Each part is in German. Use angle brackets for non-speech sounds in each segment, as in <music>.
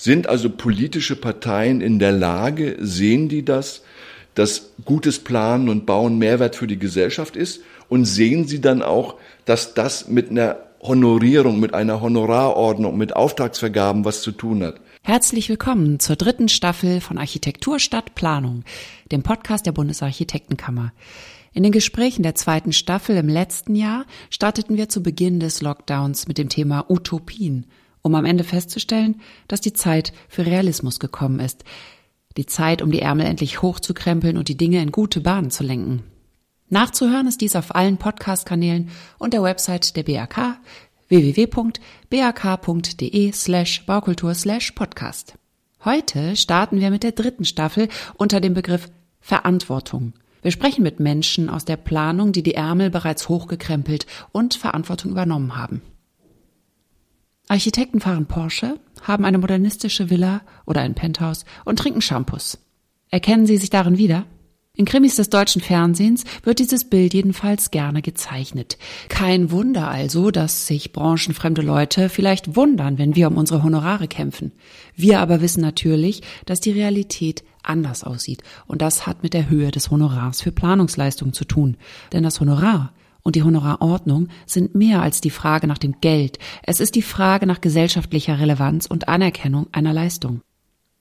Sind also politische Parteien in der Lage, sehen die das, dass gutes Planen und Bauen Mehrwert für die Gesellschaft ist? Und sehen sie dann auch, dass das mit einer Honorierung, mit einer Honorarordnung, mit Auftragsvergaben was zu tun hat? Herzlich willkommen zur dritten Staffel von Architektur statt Planung, dem Podcast der Bundesarchitektenkammer. In den Gesprächen der zweiten Staffel im letzten Jahr starteten wir zu Beginn des Lockdowns mit dem Thema Utopien um am Ende festzustellen, dass die Zeit für Realismus gekommen ist. Die Zeit, um die Ärmel endlich hochzukrempeln und die Dinge in gute Bahnen zu lenken. Nachzuhören ist dies auf allen Podcast-Kanälen und der Website der BAK www.bak.de slash baukultur slash podcast. Heute starten wir mit der dritten Staffel unter dem Begriff Verantwortung. Wir sprechen mit Menschen aus der Planung, die die Ärmel bereits hochgekrempelt und Verantwortung übernommen haben. Architekten fahren Porsche, haben eine modernistische Villa oder ein Penthouse und trinken Shampoos. Erkennen Sie sich darin wieder? In Krimis des deutschen Fernsehens wird dieses Bild jedenfalls gerne gezeichnet. Kein Wunder also, dass sich branchenfremde Leute vielleicht wundern, wenn wir um unsere Honorare kämpfen. Wir aber wissen natürlich, dass die Realität anders aussieht. Und das hat mit der Höhe des Honorars für Planungsleistungen zu tun. Denn das Honorar und die Honorarordnung sind mehr als die Frage nach dem Geld. Es ist die Frage nach gesellschaftlicher Relevanz und Anerkennung einer Leistung.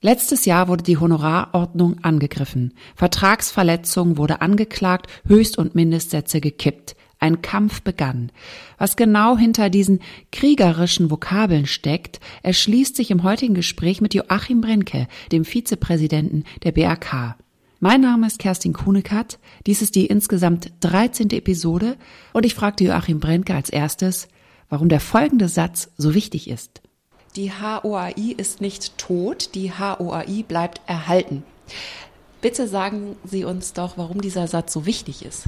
Letztes Jahr wurde die Honorarordnung angegriffen. Vertragsverletzung wurde angeklagt, Höchst- und Mindestsätze gekippt. Ein Kampf begann. Was genau hinter diesen kriegerischen Vokabeln steckt, erschließt sich im heutigen Gespräch mit Joachim Brenke, dem Vizepräsidenten der BAK. Mein Name ist Kerstin Kuhnekatz. Dies ist die insgesamt 13. Episode und ich fragte Joachim Brentke als erstes, warum der folgende Satz so wichtig ist. Die HOAI ist nicht tot, die HOAI bleibt erhalten. Bitte sagen Sie uns doch, warum dieser Satz so wichtig ist.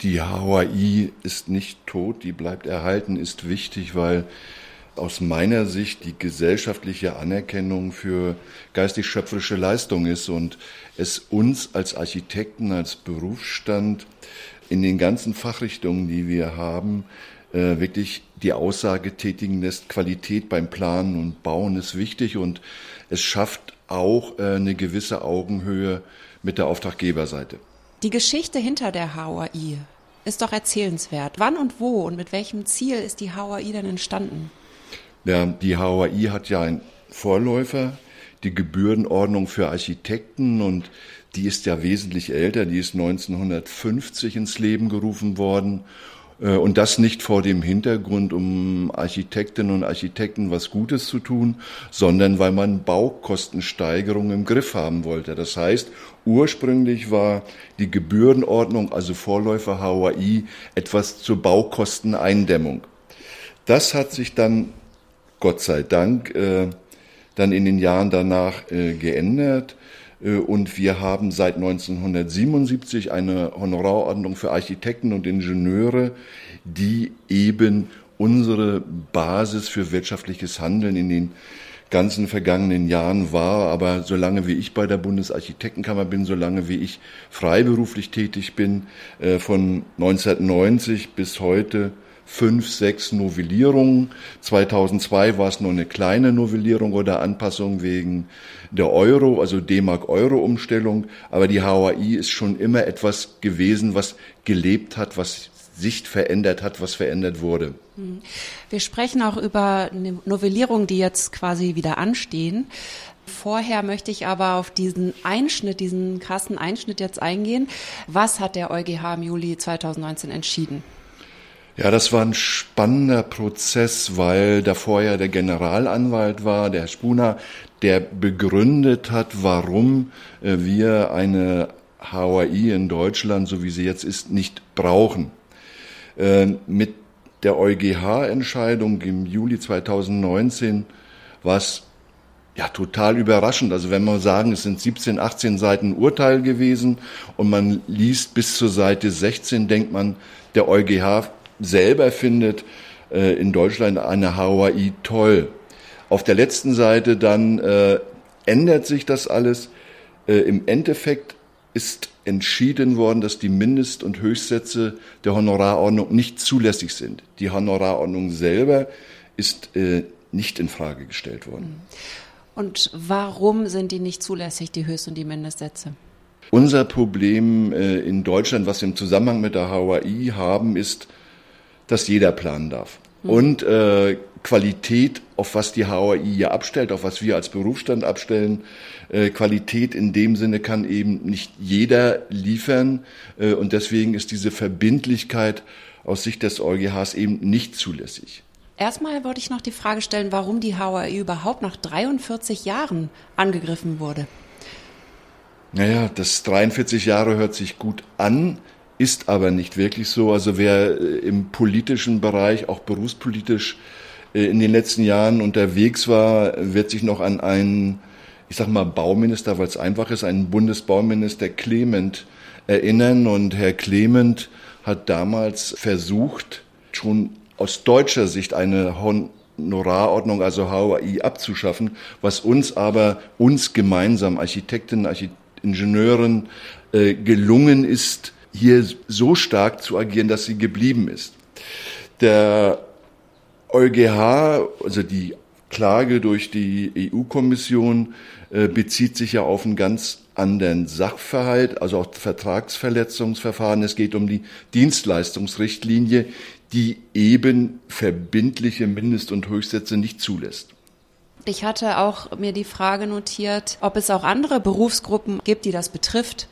Die HOAI ist nicht tot, die bleibt erhalten, ist wichtig, weil aus meiner Sicht die gesellschaftliche Anerkennung für geistig-schöpferische Leistung ist und es uns als Architekten, als Berufsstand in den ganzen Fachrichtungen, die wir haben, äh, wirklich die Aussage tätigen lässt, Qualität beim Planen und Bauen ist wichtig und es schafft auch äh, eine gewisse Augenhöhe mit der Auftraggeberseite. Die Geschichte hinter der HOI ist doch erzählenswert. Wann und wo und mit welchem Ziel ist die HOI denn entstanden? Die HOI hat ja einen Vorläufer, die Gebührenordnung für Architekten und die ist ja wesentlich älter, die ist 1950 ins Leben gerufen worden. Äh, und das nicht vor dem Hintergrund, um Architektinnen und Architekten was Gutes zu tun, sondern weil man Baukostensteigerungen im Griff haben wollte. Das heißt, ursprünglich war die Gebührenordnung, also Vorläufer HOI, etwas zur Baukosteneindämmung. Das hat sich dann Gott sei Dank äh, dann in den Jahren danach äh, geändert. Äh, und wir haben seit 1977 eine Honorarordnung für Architekten und Ingenieure, die eben unsere Basis für wirtschaftliches Handeln in den ganzen vergangenen Jahren war. Aber solange wie ich bei der Bundesarchitektenkammer bin, solange wie ich freiberuflich tätig bin, äh, von 1990 bis heute fünf, sechs Novellierungen. 2002 war es nur eine kleine Novellierung oder Anpassung wegen der Euro, also D-Mark-Euro-Umstellung. Aber die HAI ist schon immer etwas gewesen, was gelebt hat, was Sicht verändert hat, was verändert wurde. Hm. Wir sprechen auch über Novellierungen, die jetzt quasi wieder anstehen. Vorher möchte ich aber auf diesen Einschnitt, diesen krassen Einschnitt jetzt eingehen. Was hat der EuGH im Juli 2019 entschieden? Ja, das war ein spannender Prozess, weil davor ja der Generalanwalt war, der Herr Spuna, der begründet hat, warum äh, wir eine HAI in Deutschland, so wie sie jetzt ist, nicht brauchen. Äh, mit der EuGH-Entscheidung im Juli 2019 war es ja total überraschend. Also wenn wir sagen, es sind 17, 18 Seiten Urteil gewesen und man liest bis zur Seite 16, denkt man, der EuGH selber findet äh, in Deutschland eine Hawaii toll. Auf der letzten Seite dann äh, ändert sich das alles. Äh, Im Endeffekt ist entschieden worden, dass die Mindest- und Höchstsätze der Honorarordnung nicht zulässig sind. Die Honorarordnung selber ist äh, nicht in Frage gestellt worden. Und warum sind die nicht zulässig, die Höchst- und die Mindestsätze? Unser Problem äh, in Deutschland, was wir im Zusammenhang mit der HAI haben, ist, dass jeder planen darf. Mhm. Und äh, Qualität, auf was die HAI ja abstellt, auf was wir als Berufsstand abstellen, äh, Qualität in dem Sinne kann eben nicht jeder liefern. Äh, und deswegen ist diese Verbindlichkeit aus Sicht des EuGHs eben nicht zulässig. Erstmal wollte ich noch die Frage stellen, warum die HAI überhaupt nach 43 Jahren angegriffen wurde. Naja, das 43 Jahre hört sich gut an, ist aber nicht wirklich so. Also wer äh, im politischen Bereich, auch berufspolitisch äh, in den letzten Jahren unterwegs war, wird sich noch an einen, ich sag mal, Bauminister, weil es einfach ist, einen Bundesbauminister Clement erinnern. Und Herr Clement hat damals versucht, schon aus deutscher Sicht eine Honorarordnung, also HOI, abzuschaffen, was uns aber, uns gemeinsam, Architekten, Architekten, Ingenieuren äh, gelungen ist, hier so stark zu agieren, dass sie geblieben ist. Der EuGH, also die Klage durch die EU-Kommission, äh, bezieht sich ja auf einen ganz anderen Sachverhalt, also auch Vertragsverletzungsverfahren. Es geht um die Dienstleistungsrichtlinie, die eben verbindliche Mindest- und Höchstsätze nicht zulässt. Ich hatte auch mir die Frage notiert, ob es auch andere Berufsgruppen gibt, die das betrifft.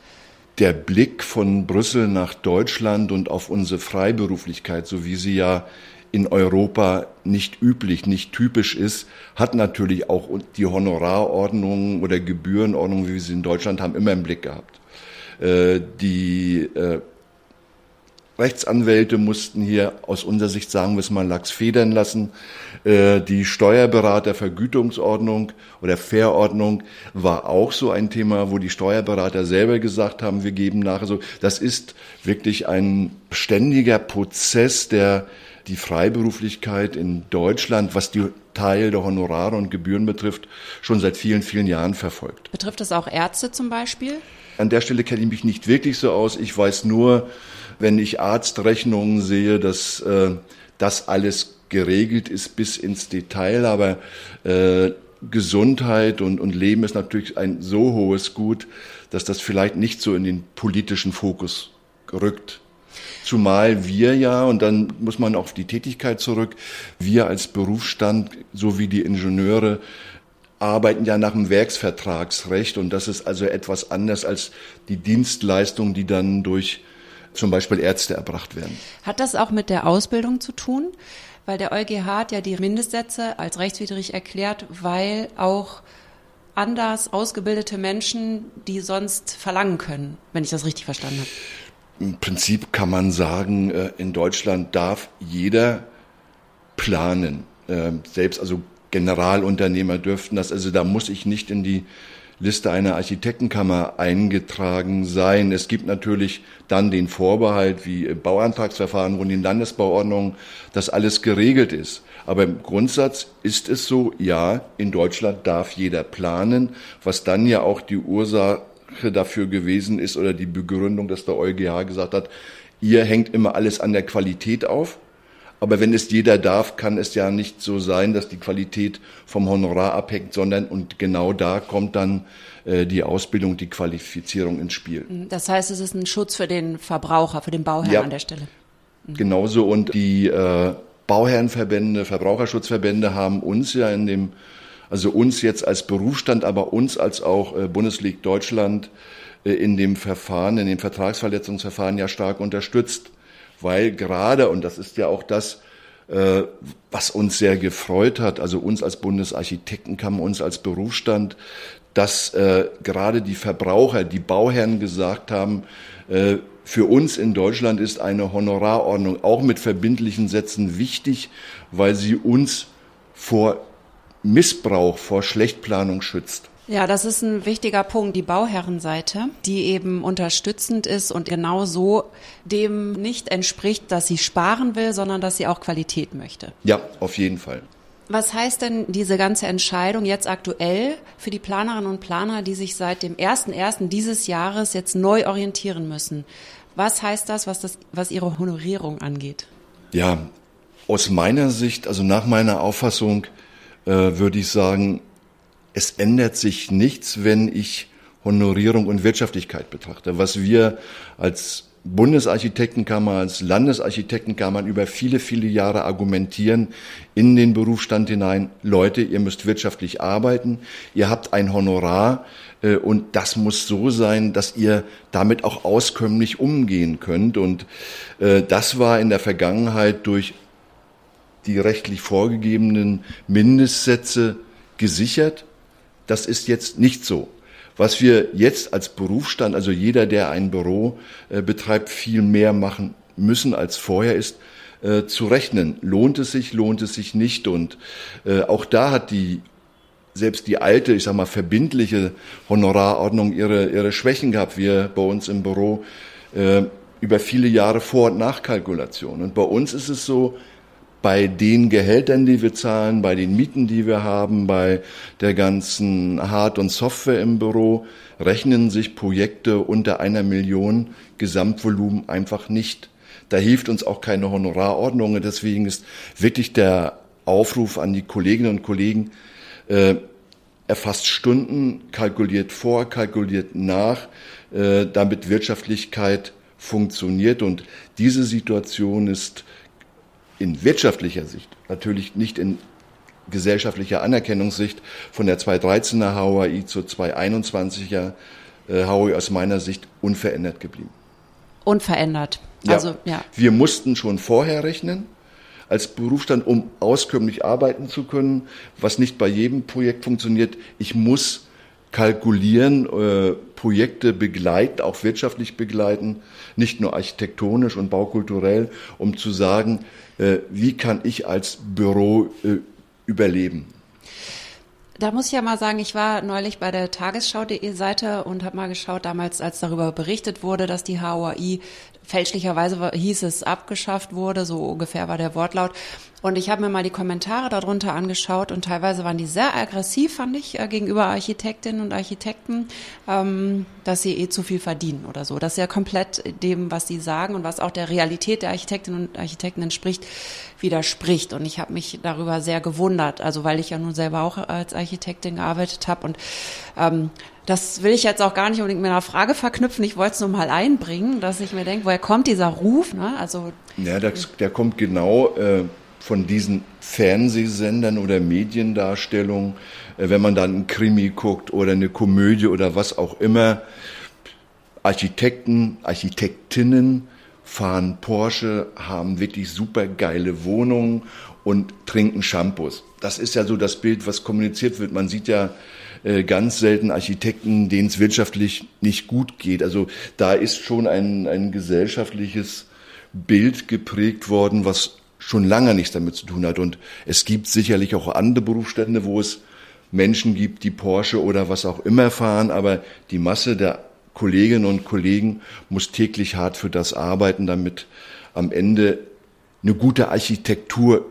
Der Blick von Brüssel nach Deutschland und auf unsere Freiberuflichkeit, so wie sie ja in Europa nicht üblich, nicht typisch ist, hat natürlich auch die Honorarordnung oder Gebührenordnung, wie wir sie in Deutschland haben, immer im Blick gehabt. Äh, die äh, Rechtsanwälte mussten hier aus unserer Sicht, sagen wir es mal, Lachs federn lassen. Äh, die Steuerberatervergütungsordnung oder Verordnung war auch so ein Thema, wo die Steuerberater selber gesagt haben, wir geben nach. Also das ist wirklich ein ständiger Prozess, der die Freiberuflichkeit in Deutschland, was die Teil der Honorare und Gebühren betrifft, schon seit vielen, vielen Jahren verfolgt. Betrifft das auch Ärzte zum Beispiel? An der Stelle kenne ich mich nicht wirklich so aus. Ich weiß nur, wenn ich Arztrechnungen sehe, dass äh, das alles geregelt ist bis ins Detail, aber äh, Gesundheit und, und Leben ist natürlich ein so hohes Gut, dass das vielleicht nicht so in den politischen Fokus rückt. Zumal wir ja, und dann muss man auf die Tätigkeit zurück, wir als Berufsstand, so wie die Ingenieure, arbeiten ja nach dem Werksvertragsrecht und das ist also etwas anders als die Dienstleistung, die dann durch zum Beispiel Ärzte erbracht werden. Hat das auch mit der Ausbildung zu tun? Weil der EuGH hat ja die Mindestsätze als rechtswidrig erklärt, weil auch anders ausgebildete Menschen die sonst verlangen können, wenn ich das richtig verstanden habe. Im Prinzip kann man sagen, äh, in Deutschland darf jeder planen. Ähm, selbst also Generalunternehmer dürften das. Also da muss ich nicht in die Liste einer Architektenkammer eingetragen sein. Es gibt natürlich dann den Vorbehalt wie Bauantragsverfahren, wo in den Landesbauordnungen das alles geregelt ist. Aber im Grundsatz ist es so, ja, in Deutschland darf jeder planen, was dann ja auch die Ursache dafür gewesen ist oder die Begründung, dass der EuGH gesagt hat, ihr hängt immer alles an der Qualität auf. Aber wenn es jeder darf, kann es ja nicht so sein, dass die Qualität vom Honorar abhängt, sondern und genau da kommt dann äh, die Ausbildung, die Qualifizierung ins Spiel. Mhm. Das heißt, es ist ein Schutz für den Verbraucher, für den Bauherrn ja, an der Stelle. Mhm. Genauso und die äh, Bauherrenverbände, Verbraucherschutzverbände haben uns ja in dem, also uns jetzt als Berufsstand, aber uns als auch äh, Bundesliga Deutschland äh, in dem Verfahren, in dem Vertragsverletzungsverfahren ja stark unterstützt weil gerade, und das ist ja auch das, äh, was uns sehr gefreut hat, also uns als Bundesarchitektenkammer, uns als Berufsstand, dass äh, gerade die Verbraucher, die Bauherren gesagt haben, äh, für uns in Deutschland ist eine Honorarordnung auch mit verbindlichen Sätzen wichtig, weil sie uns vor Missbrauch, vor Schlechtplanung schützt. Ja, das ist ein wichtiger Punkt, die Bauherrenseite, die eben unterstützend ist und genau so dem nicht entspricht, dass sie sparen will, sondern dass sie auch Qualität möchte. Ja, auf jeden Fall. Was heißt denn diese ganze Entscheidung jetzt aktuell für die Planerinnen und Planer, die sich seit dem 1.1. dieses Jahres jetzt neu orientieren müssen? Was heißt das, was, das, was ihre Honorierung angeht? Ja, aus meiner Sicht, also nach meiner Auffassung, äh, würde ich sagen, es ändert sich nichts, wenn ich Honorierung und Wirtschaftlichkeit betrachte. Was wir als Bundesarchitektenkammer, als Landesarchitektenkammer über viele, viele Jahre argumentieren in den Berufsstand hinein, Leute, ihr müsst wirtschaftlich arbeiten, ihr habt ein Honorar äh, und das muss so sein, dass ihr damit auch auskömmlich umgehen könnt. Und äh, das war in der Vergangenheit durch die rechtlich vorgegebenen Mindestsätze gesichert. Das ist jetzt nicht so. Was wir jetzt als Berufsstand, also jeder, der ein Büro äh, betreibt, viel mehr machen müssen als vorher ist, äh, zu rechnen. Lohnt es sich, lohnt es sich nicht? Und äh, auch da hat die selbst die alte, ich sag mal, verbindliche Honorarordnung ihre, ihre Schwächen gehabt. Wir bei uns im Büro äh, über viele Jahre Vor- und Nachkalkulation. Und bei uns ist es so, bei den Gehältern, die wir zahlen, bei den Mieten, die wir haben, bei der ganzen Hard- und Software im Büro, rechnen sich Projekte unter einer Million Gesamtvolumen einfach nicht. Da hilft uns auch keine Honorarordnung. Deswegen ist wirklich der Aufruf an die Kolleginnen und Kollegen, äh, erfasst Stunden, kalkuliert vor, kalkuliert nach, äh, damit Wirtschaftlichkeit funktioniert. Und diese Situation ist in wirtschaftlicher Sicht, natürlich nicht in gesellschaftlicher Anerkennungssicht, von der 213er HOI zur 221er äh, HOI aus meiner Sicht unverändert geblieben. Unverändert. Ja. Also, ja. Wir mussten schon vorher rechnen als Berufsstand, um auskömmlich arbeiten zu können, was nicht bei jedem Projekt funktioniert. Ich muss kalkulieren, äh, Projekte begleiten, auch wirtschaftlich begleiten, nicht nur architektonisch und baukulturell, um zu sagen, äh, wie kann ich als Büro äh, überleben. Da muss ich ja mal sagen, ich war neulich bei der Tagesschau.de Seite und habe mal geschaut, damals, als darüber berichtet wurde, dass die HOI fälschlicherweise hieß es abgeschafft wurde, so ungefähr war der Wortlaut. Und ich habe mir mal die Kommentare darunter angeschaut und teilweise waren die sehr aggressiv, fand ich, äh, gegenüber Architektinnen und Architekten, ähm, dass sie eh zu viel verdienen oder so. Das ist ja komplett dem, was sie sagen und was auch der Realität der Architektinnen und Architekten entspricht, widerspricht. Und ich habe mich darüber sehr gewundert, also weil ich ja nun selber auch als Architektin gearbeitet habe und ähm, das will ich jetzt auch gar nicht unbedingt mit einer Frage verknüpfen. Ich wollte es nur mal einbringen, dass ich mir denke, woher kommt dieser Ruf? Ne? Also ja, das, der kommt genau äh, von diesen Fernsehsendern oder Mediendarstellungen, äh, wenn man dann einen Krimi guckt oder eine Komödie oder was auch immer. Architekten, Architektinnen fahren Porsche, haben wirklich super geile Wohnungen und trinken Shampoos. Das ist ja so das Bild, was kommuniziert wird. Man sieht ja äh, ganz selten Architekten, denen es wirtschaftlich nicht gut geht. Also da ist schon ein, ein gesellschaftliches Bild geprägt worden, was schon lange nichts damit zu tun hat. Und es gibt sicherlich auch andere Berufsstände, wo es Menschen gibt, die Porsche oder was auch immer fahren, aber die Masse der Kolleginnen und Kollegen muss täglich hart für das arbeiten, damit am Ende eine gute Architektur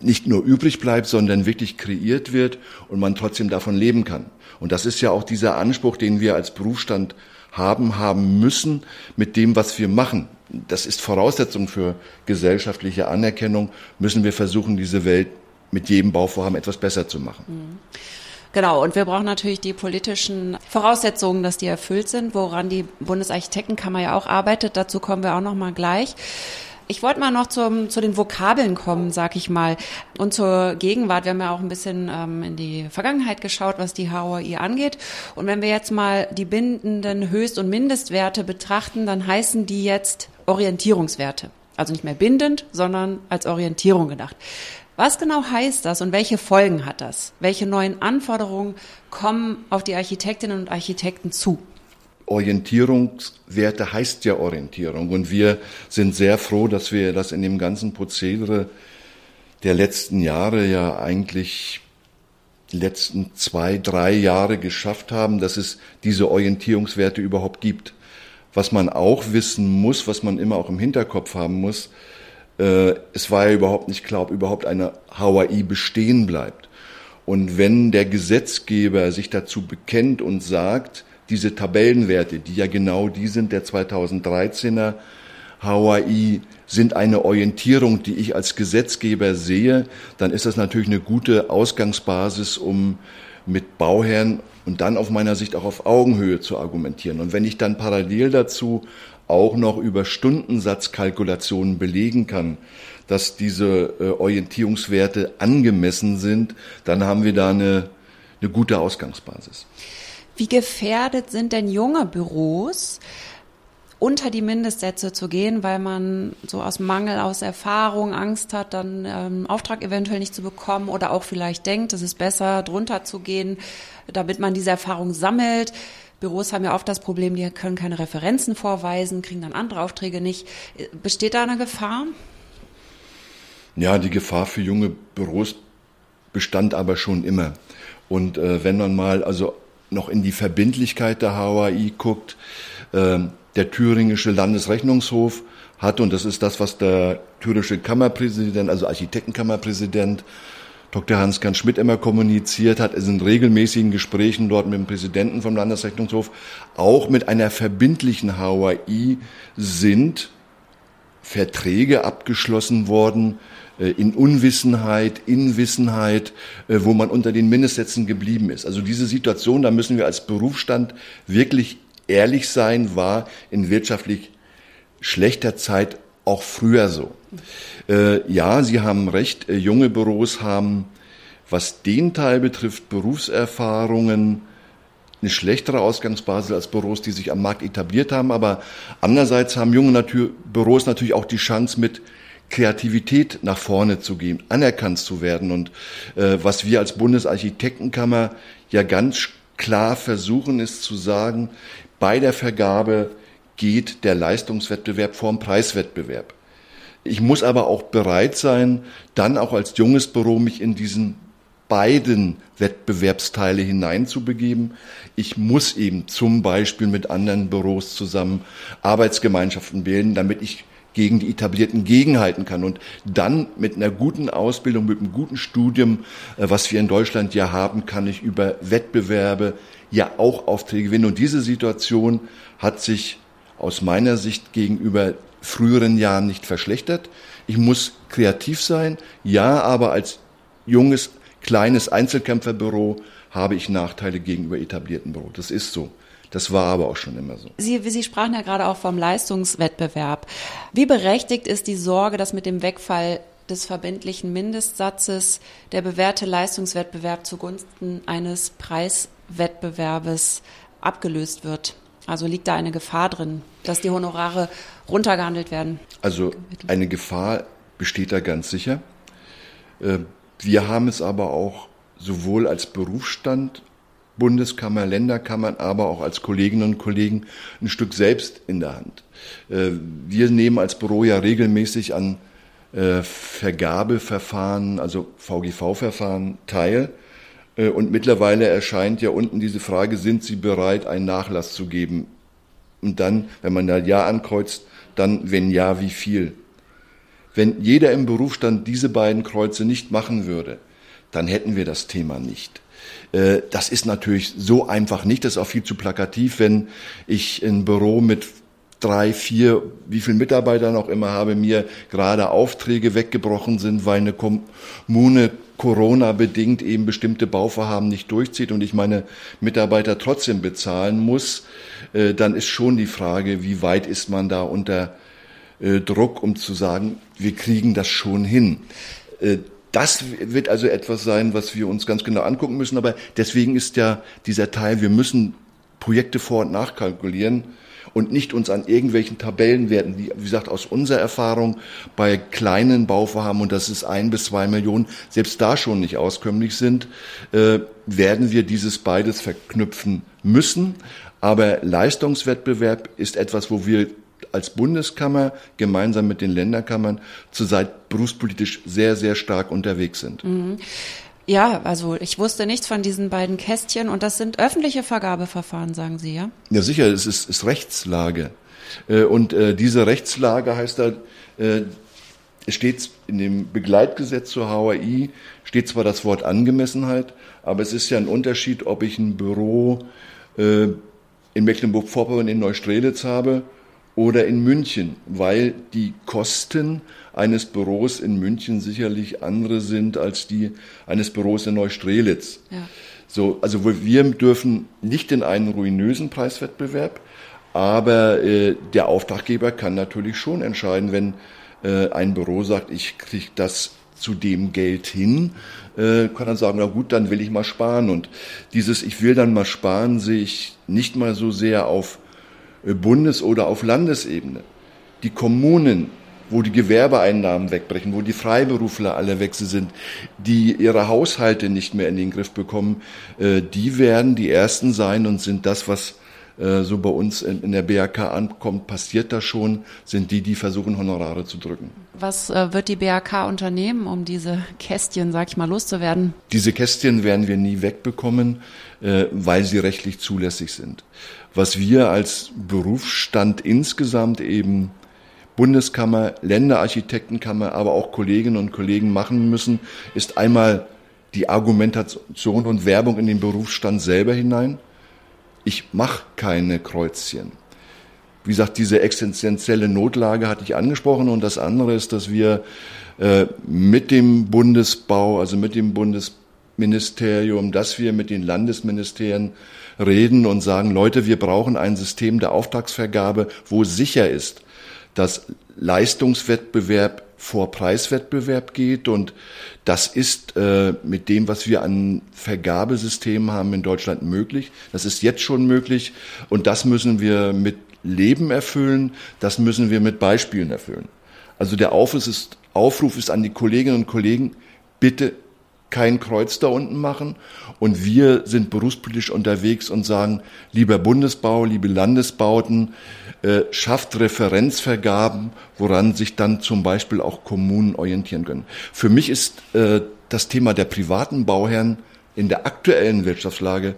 nicht nur übrig bleibt, sondern wirklich kreiert wird und man trotzdem davon leben kann. Und das ist ja auch dieser Anspruch, den wir als Berufsstand haben, haben müssen mit dem, was wir machen. Das ist Voraussetzung für gesellschaftliche Anerkennung, müssen wir versuchen, diese Welt mit jedem Bauvorhaben etwas besser zu machen. Mhm. Genau, und wir brauchen natürlich die politischen Voraussetzungen, dass die erfüllt sind, woran die Bundesarchitektenkammer ja auch arbeitet. Dazu kommen wir auch noch mal gleich. Ich wollte mal noch zum, zu den Vokabeln kommen, sag ich mal, und zur Gegenwart. Wir haben ja auch ein bisschen ähm, in die Vergangenheit geschaut, was die HOI angeht. Und wenn wir jetzt mal die bindenden Höchst- und Mindestwerte betrachten, dann heißen die jetzt Orientierungswerte. Also nicht mehr bindend, sondern als Orientierung gedacht. Was genau heißt das und welche Folgen hat das? Welche neuen Anforderungen kommen auf die Architektinnen und Architekten zu? Orientierungswerte heißt ja Orientierung. Und wir sind sehr froh, dass wir das in dem ganzen Prozedere der letzten Jahre ja eigentlich die letzten zwei, drei Jahre geschafft haben, dass es diese Orientierungswerte überhaupt gibt. Was man auch wissen muss, was man immer auch im Hinterkopf haben muss, äh, es war ja überhaupt nicht klar, ob überhaupt eine HAI bestehen bleibt. Und wenn der Gesetzgeber sich dazu bekennt und sagt, diese Tabellenwerte, die ja genau die sind der 2013er HAI, sind eine Orientierung, die ich als Gesetzgeber sehe, dann ist das natürlich eine gute Ausgangsbasis, um mit Bauherren und dann auf meiner Sicht auch auf Augenhöhe zu argumentieren. Und wenn ich dann parallel dazu auch noch über Stundensatzkalkulationen belegen kann, dass diese äh, Orientierungswerte angemessen sind, dann haben wir da eine, eine gute Ausgangsbasis. Wie gefährdet sind denn junge Büros, unter die Mindestsätze zu gehen, weil man so aus Mangel, aus Erfahrung Angst hat, dann ähm, Auftrag eventuell nicht zu bekommen oder auch vielleicht denkt, es ist besser, drunter zu gehen, damit man diese Erfahrung sammelt. Büros haben ja oft das Problem, die können keine Referenzen vorweisen, kriegen dann andere Aufträge nicht. Besteht da eine Gefahr? Ja, die Gefahr für junge Büros bestand aber schon immer. Und äh, wenn man mal also noch in die Verbindlichkeit der HAI guckt, äh, der thüringische Landesrechnungshof hat, und das ist das, was der thürische Kammerpräsident, also Architektenkammerpräsident Dr. Hans-Gern Schmidt immer kommuniziert hat, ist in regelmäßigen Gesprächen dort mit dem Präsidenten vom Landesrechnungshof, auch mit einer verbindlichen HAI sind Verträge abgeschlossen worden, in Unwissenheit, in Wissenheit, äh, wo man unter den Mindestsätzen geblieben ist. Also diese Situation, da müssen wir als Berufsstand wirklich ehrlich sein, war in wirtschaftlich schlechter Zeit auch früher so. Äh, ja, Sie haben recht, äh, junge Büros haben, was den Teil betrifft, Berufserfahrungen, eine schlechtere Ausgangsbasis als Büros, die sich am Markt etabliert haben. Aber andererseits haben junge Natur Büros natürlich auch die Chance, mit Kreativität nach vorne zu gehen, anerkannt zu werden. Und äh, was wir als Bundesarchitektenkammer ja ganz klar versuchen, ist zu sagen, bei der Vergabe geht der Leistungswettbewerb vorm Preiswettbewerb. Ich muss aber auch bereit sein, dann auch als junges Büro mich in diesen beiden Wettbewerbsteile hineinzubegeben. Ich muss eben zum Beispiel mit anderen Büros zusammen Arbeitsgemeinschaften bilden, damit ich gegen die etablierten Gegenhalten kann und dann mit einer guten Ausbildung, mit einem guten Studium, äh, was wir in Deutschland ja haben, kann ich über Wettbewerbe ja auch Aufträge gewinnen. Und diese Situation hat sich aus meiner Sicht gegenüber früheren Jahren nicht verschlechtert. Ich muss kreativ sein, ja, aber als junges, kleines Einzelkämpferbüro habe ich Nachteile gegenüber etablierten Büro. Das ist so. Das war aber auch schon immer so. Sie, Sie sprachen ja gerade auch vom Leistungswettbewerb. Wie berechtigt ist die Sorge, dass mit dem Wegfall des verbindlichen Mindestsatzes der bewährte Leistungswettbewerb zugunsten eines Preiswettbewerbes abgelöst wird? Also liegt da eine Gefahr drin, dass die Honorare runtergehandelt werden? Also eine Gefahr besteht da ganz sicher. Äh, wir haben es aber auch sowohl als Berufsstand, Bundeskammer, Länderkammern, aber auch als Kolleginnen und Kollegen ein Stück selbst in der Hand. Äh, wir nehmen als Büro ja regelmäßig an äh, Vergabeverfahren, also VGV-Verfahren teil. Äh, und mittlerweile erscheint ja unten diese Frage, sind Sie bereit, einen Nachlass zu geben? Und dann, wenn man da Ja ankreuzt, dann, wenn ja, wie viel? Wenn jeder im Berufsstand diese beiden Kreuze nicht machen würde, dann hätten wir das Thema nicht. Äh, das ist natürlich so einfach nicht, das ist auch viel zu plakativ, wenn ich ein Büro mit drei, vier, wie viele Mitarbeiter noch immer habe, mir gerade Aufträge weggebrochen sind, weil eine Kommune Corona bedingt eben bestimmte Bauvorhaben nicht durchzieht und ich meine Mitarbeiter trotzdem bezahlen muss, äh, dann ist schon die Frage, wie weit ist man da unter äh, Druck, um zu sagen, wir kriegen das schon hin. Das wird also etwas sein, was wir uns ganz genau angucken müssen. Aber deswegen ist ja dieser Teil, wir müssen Projekte vor- und nachkalkulieren und nicht uns an irgendwelchen Tabellenwerten, die, wie gesagt, aus unserer Erfahrung bei kleinen Bauvorhaben, und das ist ein bis zwei Millionen, selbst da schon nicht auskömmlich sind, äh, werden wir dieses beides verknüpfen müssen. Aber Leistungswettbewerb ist etwas, wo wir als Bundeskammer gemeinsam mit den Länderkammern zurzeit berufspolitisch sehr, sehr stark unterwegs sind. Mhm. Ja, also ich wusste nichts von diesen beiden Kästchen und das sind öffentliche Vergabeverfahren, sagen Sie, ja? Ja, sicher, es ist, ist Rechtslage. Äh, und äh, diese Rechtslage heißt da, äh, es steht in dem Begleitgesetz zur HAI, steht zwar das Wort Angemessenheit, aber es ist ja ein Unterschied, ob ich ein Büro in Mecklenburg-Vorpommern in Neustrelitz habe oder in München, weil die Kosten eines Büros in München sicherlich andere sind als die eines Büros in Neustrelitz. Ja. So, also wir dürfen nicht in einen ruinösen Preiswettbewerb, aber äh, der Auftraggeber kann natürlich schon entscheiden, wenn äh, ein Büro sagt, ich kriege das zu dem Geld hin, äh, kann dann sagen, na gut, dann will ich mal sparen. Und dieses Ich will dann mal sparen sehe ich nicht mal so sehr auf Bundes- oder auf Landesebene. Die Kommunen, wo die Gewerbeeinnahmen wegbrechen, wo die Freiberufler alle weg sind, die ihre Haushalte nicht mehr in den Griff bekommen, äh, die werden die Ersten sein und sind das, was äh, so bei uns in der BRK ankommt, passiert das schon, sind die, die versuchen, Honorare zu drücken. Was äh, wird die BRK unternehmen, um diese Kästchen, sag ich mal, loszuwerden? Diese Kästchen werden wir nie wegbekommen, äh, weil sie rechtlich zulässig sind. Was wir als Berufsstand insgesamt eben Bundeskammer, Länderarchitektenkammer, aber auch Kolleginnen und Kollegen machen müssen, ist einmal die Argumentation und Werbung in den Berufsstand selber hinein ich mache keine Kreuzchen. Wie gesagt, diese existenzielle Notlage hatte ich angesprochen und das andere ist, dass wir äh, mit dem Bundesbau, also mit dem Bundesministerium, dass wir mit den Landesministerien reden und sagen, Leute, wir brauchen ein System der Auftragsvergabe, wo sicher ist, dass Leistungswettbewerb vor Preiswettbewerb geht und das ist äh, mit dem, was wir an Vergabesystemen haben in Deutschland möglich. Das ist jetzt schon möglich und das müssen wir mit Leben erfüllen, das müssen wir mit Beispielen erfüllen. Also der Aufruf ist, Aufruf ist an die Kolleginnen und Kollegen, bitte kein Kreuz da unten machen. Und wir sind berufspolitisch unterwegs und sagen, lieber Bundesbau, liebe Landesbauten, äh, schafft Referenzvergaben, woran sich dann zum Beispiel auch Kommunen orientieren können. Für mich ist äh, das Thema der privaten Bauherren in der aktuellen Wirtschaftslage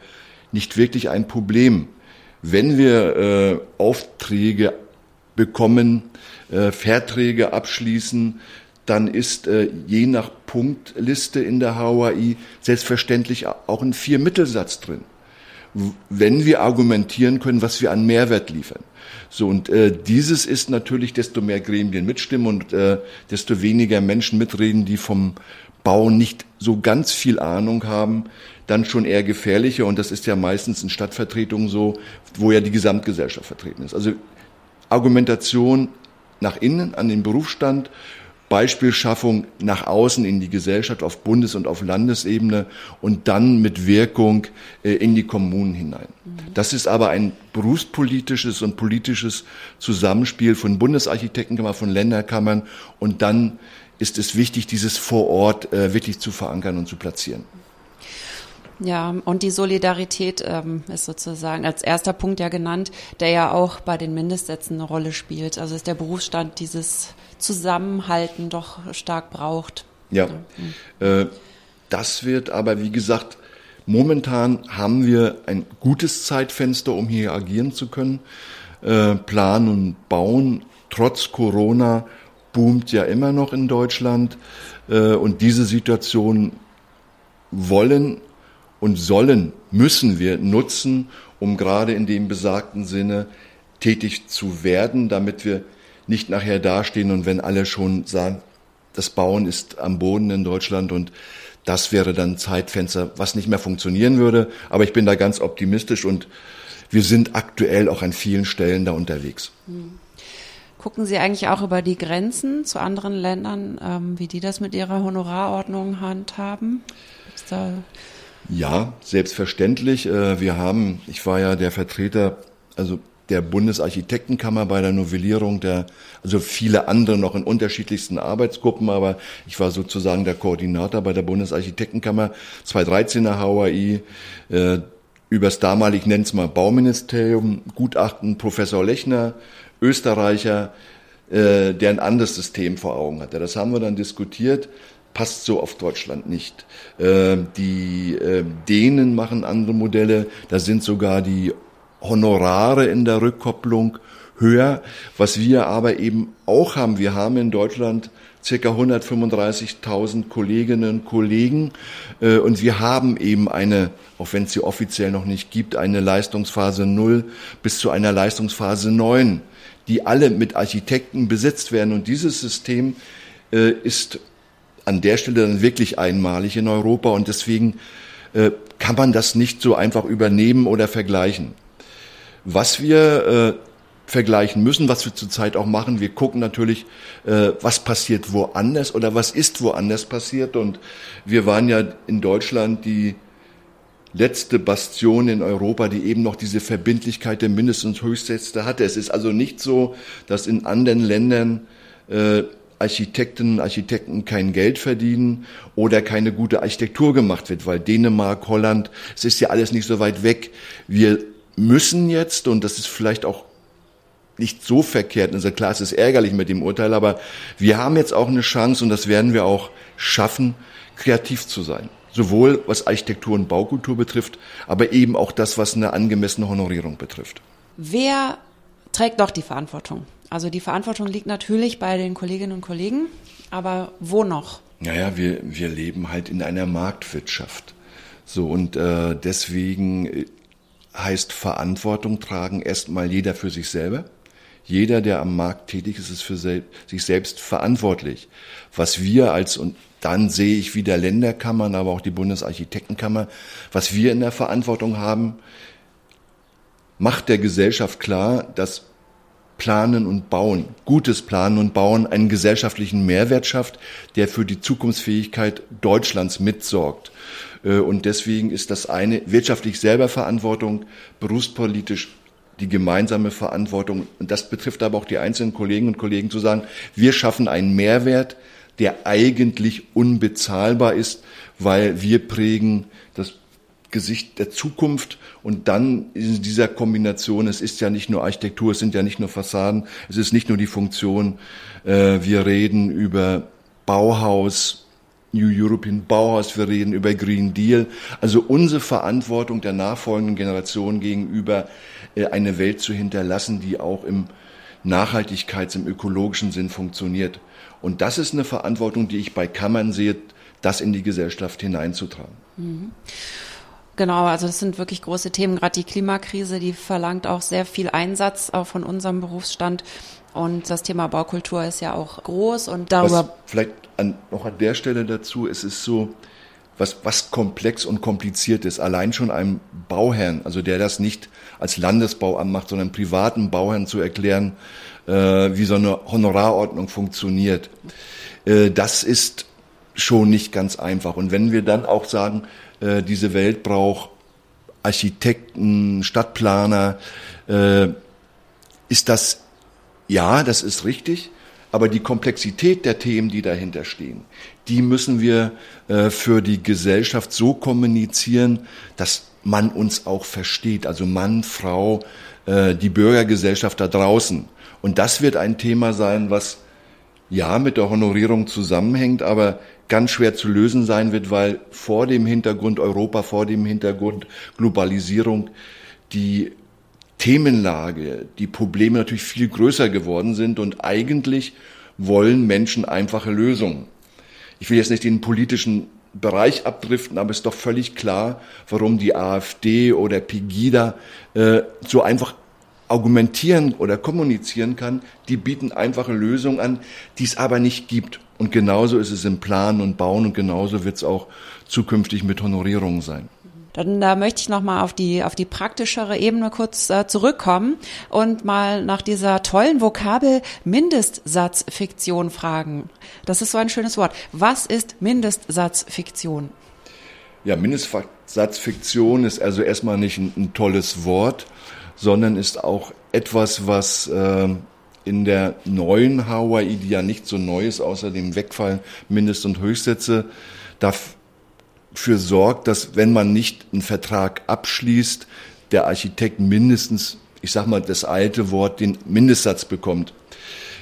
nicht wirklich ein Problem. Wenn wir äh, Aufträge bekommen, äh, Verträge abschließen, dann ist äh, je nach Punktliste in der HOI selbstverständlich auch ein Vier-Mittelsatz drin. Wenn wir argumentieren können, was wir an Mehrwert liefern. So, und äh, dieses ist natürlich, desto mehr Gremien mitstimmen und äh, desto weniger Menschen mitreden, die vom Bau nicht so ganz viel Ahnung haben, dann schon eher gefährlicher. Und das ist ja meistens in Stadtvertretungen so, wo ja die Gesamtgesellschaft vertreten ist. Also Argumentation nach innen an den Berufsstand Beispielschaffung nach außen in die Gesellschaft auf Bundes- und auf Landesebene und dann mit Wirkung äh, in die Kommunen hinein. Mhm. Das ist aber ein berufspolitisches und politisches Zusammenspiel von Bundesarchitektenkammer, von Länderkammern und dann ist es wichtig, dieses vor Ort äh, wirklich zu verankern und zu platzieren. Ja, und die Solidarität ähm, ist sozusagen als erster Punkt ja genannt, der ja auch bei den Mindestsätzen eine Rolle spielt. Also ist der Berufsstand dieses Zusammenhalten doch stark braucht. Ja. Äh, das wird aber, wie gesagt, momentan haben wir ein gutes Zeitfenster, um hier agieren zu können. Äh, planen und bauen, trotz Corona, boomt ja immer noch in Deutschland. Äh, und diese Situation wollen und sollen, müssen wir nutzen, um gerade in dem besagten Sinne tätig zu werden, damit wir nicht nachher dastehen und wenn alle schon sagen, das Bauen ist am Boden in Deutschland und das wäre dann ein Zeitfenster, was nicht mehr funktionieren würde. Aber ich bin da ganz optimistisch und wir sind aktuell auch an vielen Stellen da unterwegs. Hm. Gucken Sie eigentlich auch über die Grenzen zu anderen Ländern, ähm, wie die das mit ihrer Honorarordnung handhaben? ja, selbstverständlich. Äh, wir haben, ich war ja der Vertreter, also der Bundesarchitektenkammer bei der Novellierung der, also viele andere noch in unterschiedlichsten Arbeitsgruppen, aber ich war sozusagen der Koordinator bei der Bundesarchitektenkammer 2013er HAI, äh, übers damalig, es mal Bauministerium, Gutachten Professor Lechner, Österreicher, äh, der ein anderes System vor Augen hatte. Das haben wir dann diskutiert passt so auf Deutschland nicht. Äh, die äh, Dänen machen andere Modelle, da sind sogar die Honorare in der Rückkopplung höher. Was wir aber eben auch haben, wir haben in Deutschland circa 135.000 Kolleginnen und Kollegen äh, und wir haben eben eine, auch wenn es sie offiziell noch nicht gibt, eine Leistungsphase 0 bis zu einer Leistungsphase 9, die alle mit Architekten besetzt werden und dieses System äh, ist an der Stelle dann wirklich einmalig in Europa und deswegen äh, kann man das nicht so einfach übernehmen oder vergleichen. Was wir äh, vergleichen müssen, was wir zurzeit auch machen. Wir gucken natürlich, äh, was passiert woanders oder was ist woanders passiert. Und wir waren ja in Deutschland die letzte Bastion in Europa, die eben noch diese Verbindlichkeit der Mindest- und Höchstsätze hatte. Es ist also nicht so, dass in anderen Ländern äh, Architekten, Architekten kein Geld verdienen oder keine gute Architektur gemacht wird, weil Dänemark, Holland, es ist ja alles nicht so weit weg. Wir müssen jetzt, und das ist vielleicht auch nicht so verkehrt, also klar, es ist ärgerlich mit dem Urteil, aber wir haben jetzt auch eine Chance und das werden wir auch schaffen, kreativ zu sein. Sowohl was Architektur und Baukultur betrifft, aber eben auch das, was eine angemessene Honorierung betrifft. Wer trägt doch die Verantwortung? Also die Verantwortung liegt natürlich bei den Kolleginnen und Kollegen, aber wo noch? Naja, wir, wir leben halt in einer Marktwirtschaft. So, und äh, deswegen äh, heißt Verantwortung tragen erstmal jeder für sich selber. Jeder, der am Markt tätig ist, ist für sich selbst verantwortlich. Was wir als, und dann sehe ich wieder Länderkammern, aber auch die Bundesarchitektenkammer, was wir in der Verantwortung haben, macht der Gesellschaft klar, dass Planen und Bauen, gutes Planen und Bauen einen gesellschaftlichen Mehrwert schafft, der für die Zukunftsfähigkeit Deutschlands mitsorgt. Äh, und deswegen ist das eine wirtschaftlich selber Verantwortung, berufspolitisch die gemeinsame Verantwortung. Und das betrifft aber auch die einzelnen Kolleginnen und Kollegen zu sagen, wir schaffen einen Mehrwert, der eigentlich unbezahlbar ist, weil wir prägen das Gesicht der Zukunft und dann in dieser Kombination, es ist ja nicht nur Architektur, es sind ja nicht nur Fassaden, es ist nicht nur die Funktion, äh, wir reden über Bauhaus, New European Bauhaus, wir reden über Green Deal, also unsere Verantwortung der nachfolgenden Generation gegenüber äh, eine Welt zu hinterlassen, die auch im Nachhaltigkeits-, im ökologischen Sinn funktioniert. Und das ist eine Verantwortung, die ich bei Kammern sehe, das in die Gesellschaft hineinzutragen. Mhm. Genau, also das sind wirklich große Themen. Gerade die Klimakrise, die verlangt auch sehr viel Einsatz auch von unserem Berufsstand. Und das Thema Baukultur ist ja auch groß und darüber. Was vielleicht an, noch an der Stelle dazu, es ist so, was, was komplex und kompliziert ist. Allein schon einem Bauherrn, also der das nicht als Landesbauamt macht, sondern privaten Bauherrn zu erklären, äh, wie so eine Honorarordnung funktioniert. Äh, das ist schon nicht ganz einfach. Und wenn wir dann auch sagen, äh, diese Welt braucht Architekten, Stadtplaner. Äh, ist das, ja, das ist richtig, aber die Komplexität der Themen, die dahinter stehen, die müssen wir äh, für die Gesellschaft so kommunizieren, dass man uns auch versteht, also Mann, Frau, äh, die Bürgergesellschaft da draußen. Und das wird ein Thema sein, was ja mit der Honorierung zusammenhängt, aber ganz schwer zu lösen sein wird, weil vor dem Hintergrund Europa, vor dem Hintergrund Globalisierung die Themenlage, die Probleme natürlich viel größer geworden sind und eigentlich wollen Menschen einfache Lösungen. Ich will jetzt nicht den politischen Bereich abdriften, aber es ist doch völlig klar, warum die AfD oder Pegida äh, so einfach argumentieren oder kommunizieren kann. Die bieten einfache Lösungen an, die es aber nicht gibt. Und genauso ist es im Planen und Bauen und genauso wird es auch zukünftig mit Honorierungen sein. Dann da möchte ich nochmal auf die, auf die praktischere Ebene kurz äh, zurückkommen und mal nach dieser tollen Vokabel Mindestsatzfiktion fragen. Das ist so ein schönes Wort. Was ist Mindestsatzfiktion? Ja, Mindestsatzfiktion ist also erstmal nicht ein, ein tolles Wort, sondern ist auch etwas, was äh, in der neuen Hawaii, die ja nicht so neu ist, außer dem Wegfall Mindest- und Höchstsätze, dafür sorgt, dass wenn man nicht einen Vertrag abschließt, der Architekt mindestens, ich sag mal das alte Wort, den Mindestsatz bekommt.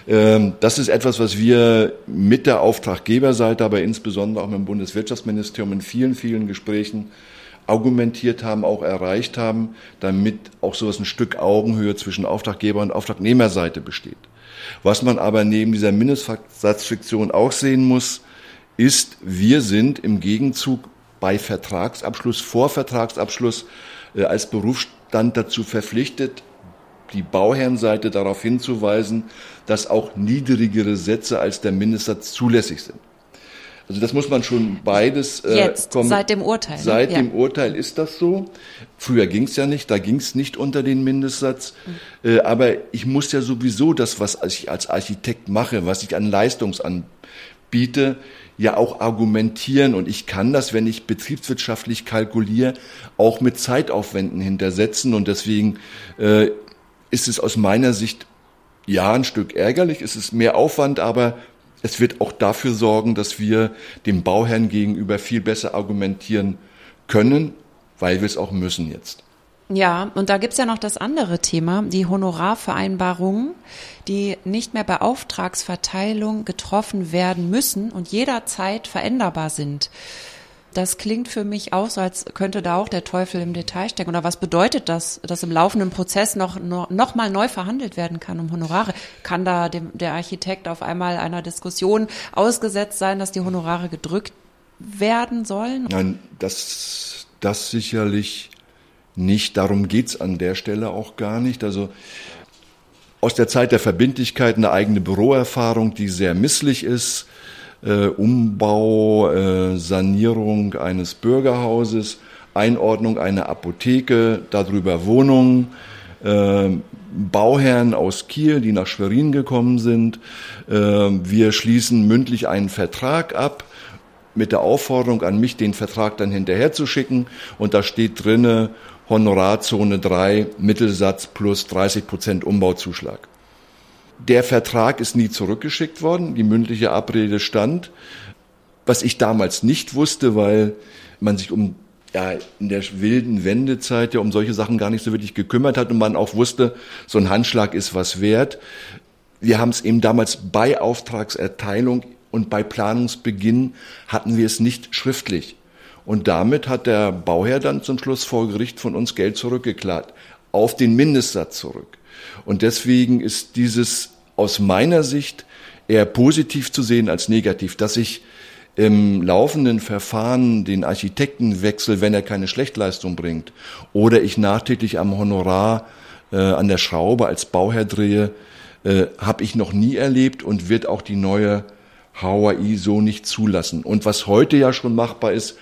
Ähm, das ist etwas, was wir mit der Auftraggeberseite, aber insbesondere auch mit dem Bundeswirtschaftsministerium in vielen, vielen Gesprächen argumentiert haben, auch erreicht haben, damit auch sowas ein Stück Augenhöhe zwischen Auftraggeber und Auftragnehmerseite besteht. Was man aber neben dieser Mindestsatzfiktion auch sehen muss, ist, wir sind im Gegenzug bei Vertragsabschluss, vor Vertragsabschluss äh, als Berufsstand dazu verpflichtet, die Bauherrenseite darauf hinzuweisen, dass auch niedrigere Sätze als der Mindestsatz zulässig sind. Also das muss man schon beides äh, Jetzt, kommen. seit dem Urteil. Ne? Seit ja. dem Urteil ist das so. Früher ging es ja nicht, da ging es nicht unter den Mindestsatz. Mhm. Äh, aber ich muss ja sowieso das, was ich als Architekt mache, was ich an Leistungsanbiete, ja auch argumentieren. Und ich kann das, wenn ich betriebswirtschaftlich kalkuliere, auch mit Zeitaufwänden hintersetzen. Und deswegen äh, ist es aus meiner Sicht ja ein Stück ärgerlich. Es ist mehr Aufwand, aber es wird auch dafür sorgen, dass wir dem Bauherrn gegenüber viel besser argumentieren können, weil wir es auch müssen jetzt. Ja, und da gibt's ja noch das andere Thema, die Honorarvereinbarungen, die nicht mehr bei Auftragsverteilung getroffen werden müssen und jederzeit veränderbar sind. Das klingt für mich auch so, als könnte da auch der Teufel im Detail stecken. Oder was bedeutet das, dass im laufenden Prozess noch, noch, mal neu verhandelt werden kann um Honorare? Kann da dem, der Architekt auf einmal einer Diskussion ausgesetzt sein, dass die Honorare gedrückt werden sollen? Nein, das, das sicherlich nicht. Darum geht's an der Stelle auch gar nicht. Also aus der Zeit der Verbindlichkeit eine eigene Büroerfahrung, die sehr misslich ist äh, Umbau, äh, Sanierung eines Bürgerhauses, Einordnung einer Apotheke, darüber Wohnungen, äh, Bauherren aus Kiel, die nach Schwerin gekommen sind. Äh, wir schließen mündlich einen Vertrag ab mit der Aufforderung an mich, den Vertrag dann hinterher zu schicken. Und da steht drinne Honorarzone 3, Mittelsatz plus 30 Prozent Umbauzuschlag. Der Vertrag ist nie zurückgeschickt worden, die mündliche Abrede stand, was ich damals nicht wusste, weil man sich um ja, in der wilden Wendezeit ja um solche Sachen gar nicht so wirklich gekümmert hat und man auch wusste, so ein Handschlag ist was wert. Wir haben es eben damals bei Auftragserteilung und bei Planungsbeginn hatten wir es nicht schriftlich. Und damit hat der Bauherr dann zum Schluss vor Gericht von uns Geld zurückgeklagt, auf den Mindestsatz zurück. Und deswegen ist dieses aus meiner Sicht eher positiv zu sehen als negativ, dass ich im laufenden Verfahren den Architekten wechsel, wenn er keine Schlechtleistung bringt, oder ich nachträglich am Honorar äh, an der Schraube als Bauherr drehe, äh, habe ich noch nie erlebt und wird auch die neue HAI so nicht zulassen. Und was heute ja schon machbar ist,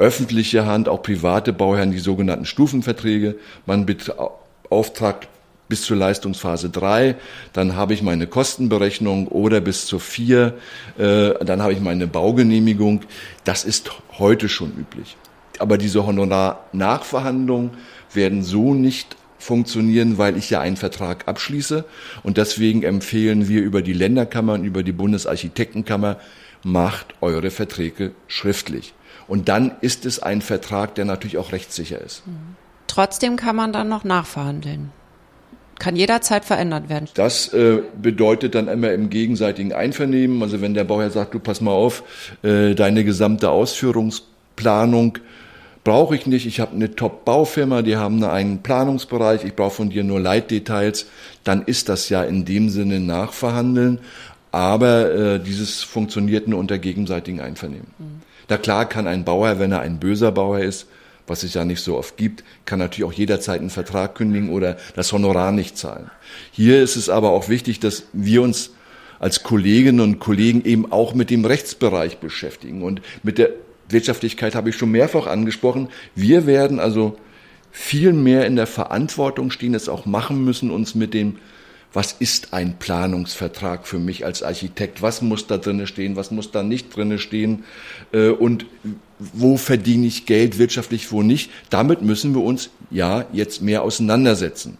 öffentliche Hand, auch private Bauherren, die sogenannten Stufenverträge. Man beauftragt bis zur Leistungsphase 3, dann habe ich meine Kostenberechnung oder bis zur 4, äh, dann habe ich meine Baugenehmigung. Das ist heute schon üblich. Aber diese Honorarnachverhandlungen werden so nicht funktionieren, weil ich ja einen Vertrag abschließe. Und deswegen empfehlen wir über die Länderkammer und über die Bundesarchitektenkammer, macht eure Verträge schriftlich. Und dann ist es ein Vertrag, der natürlich auch rechtssicher ist. Trotzdem kann man dann noch nachverhandeln kann jederzeit verändert werden. Das äh, bedeutet dann immer im gegenseitigen Einvernehmen. Also wenn der Bauherr sagt, du pass mal auf, äh, deine gesamte Ausführungsplanung brauche ich nicht. Ich habe eine Top-Baufirma, die haben einen Planungsbereich, ich brauche von dir nur Leitdetails. Dann ist das ja in dem Sinne nachverhandeln. Aber äh, dieses funktioniert nur unter gegenseitigem Einvernehmen. Mhm. Da klar kann ein Bauherr, wenn er ein böser Bauherr ist, was es ja nicht so oft gibt, kann natürlich auch jederzeit einen Vertrag kündigen oder das Honorar nicht zahlen. Hier ist es aber auch wichtig, dass wir uns als Kolleginnen und Kollegen eben auch mit dem Rechtsbereich beschäftigen. Und mit der Wirtschaftlichkeit habe ich schon mehrfach angesprochen. Wir werden also viel mehr in der Verantwortung stehen, es auch machen müssen, uns mit dem was ist ein Planungsvertrag für mich als Architekt, was muss da drinne stehen, was muss da nicht drinne stehen äh, und wo verdiene ich Geld wirtschaftlich, wo nicht. Damit müssen wir uns ja jetzt mehr auseinandersetzen.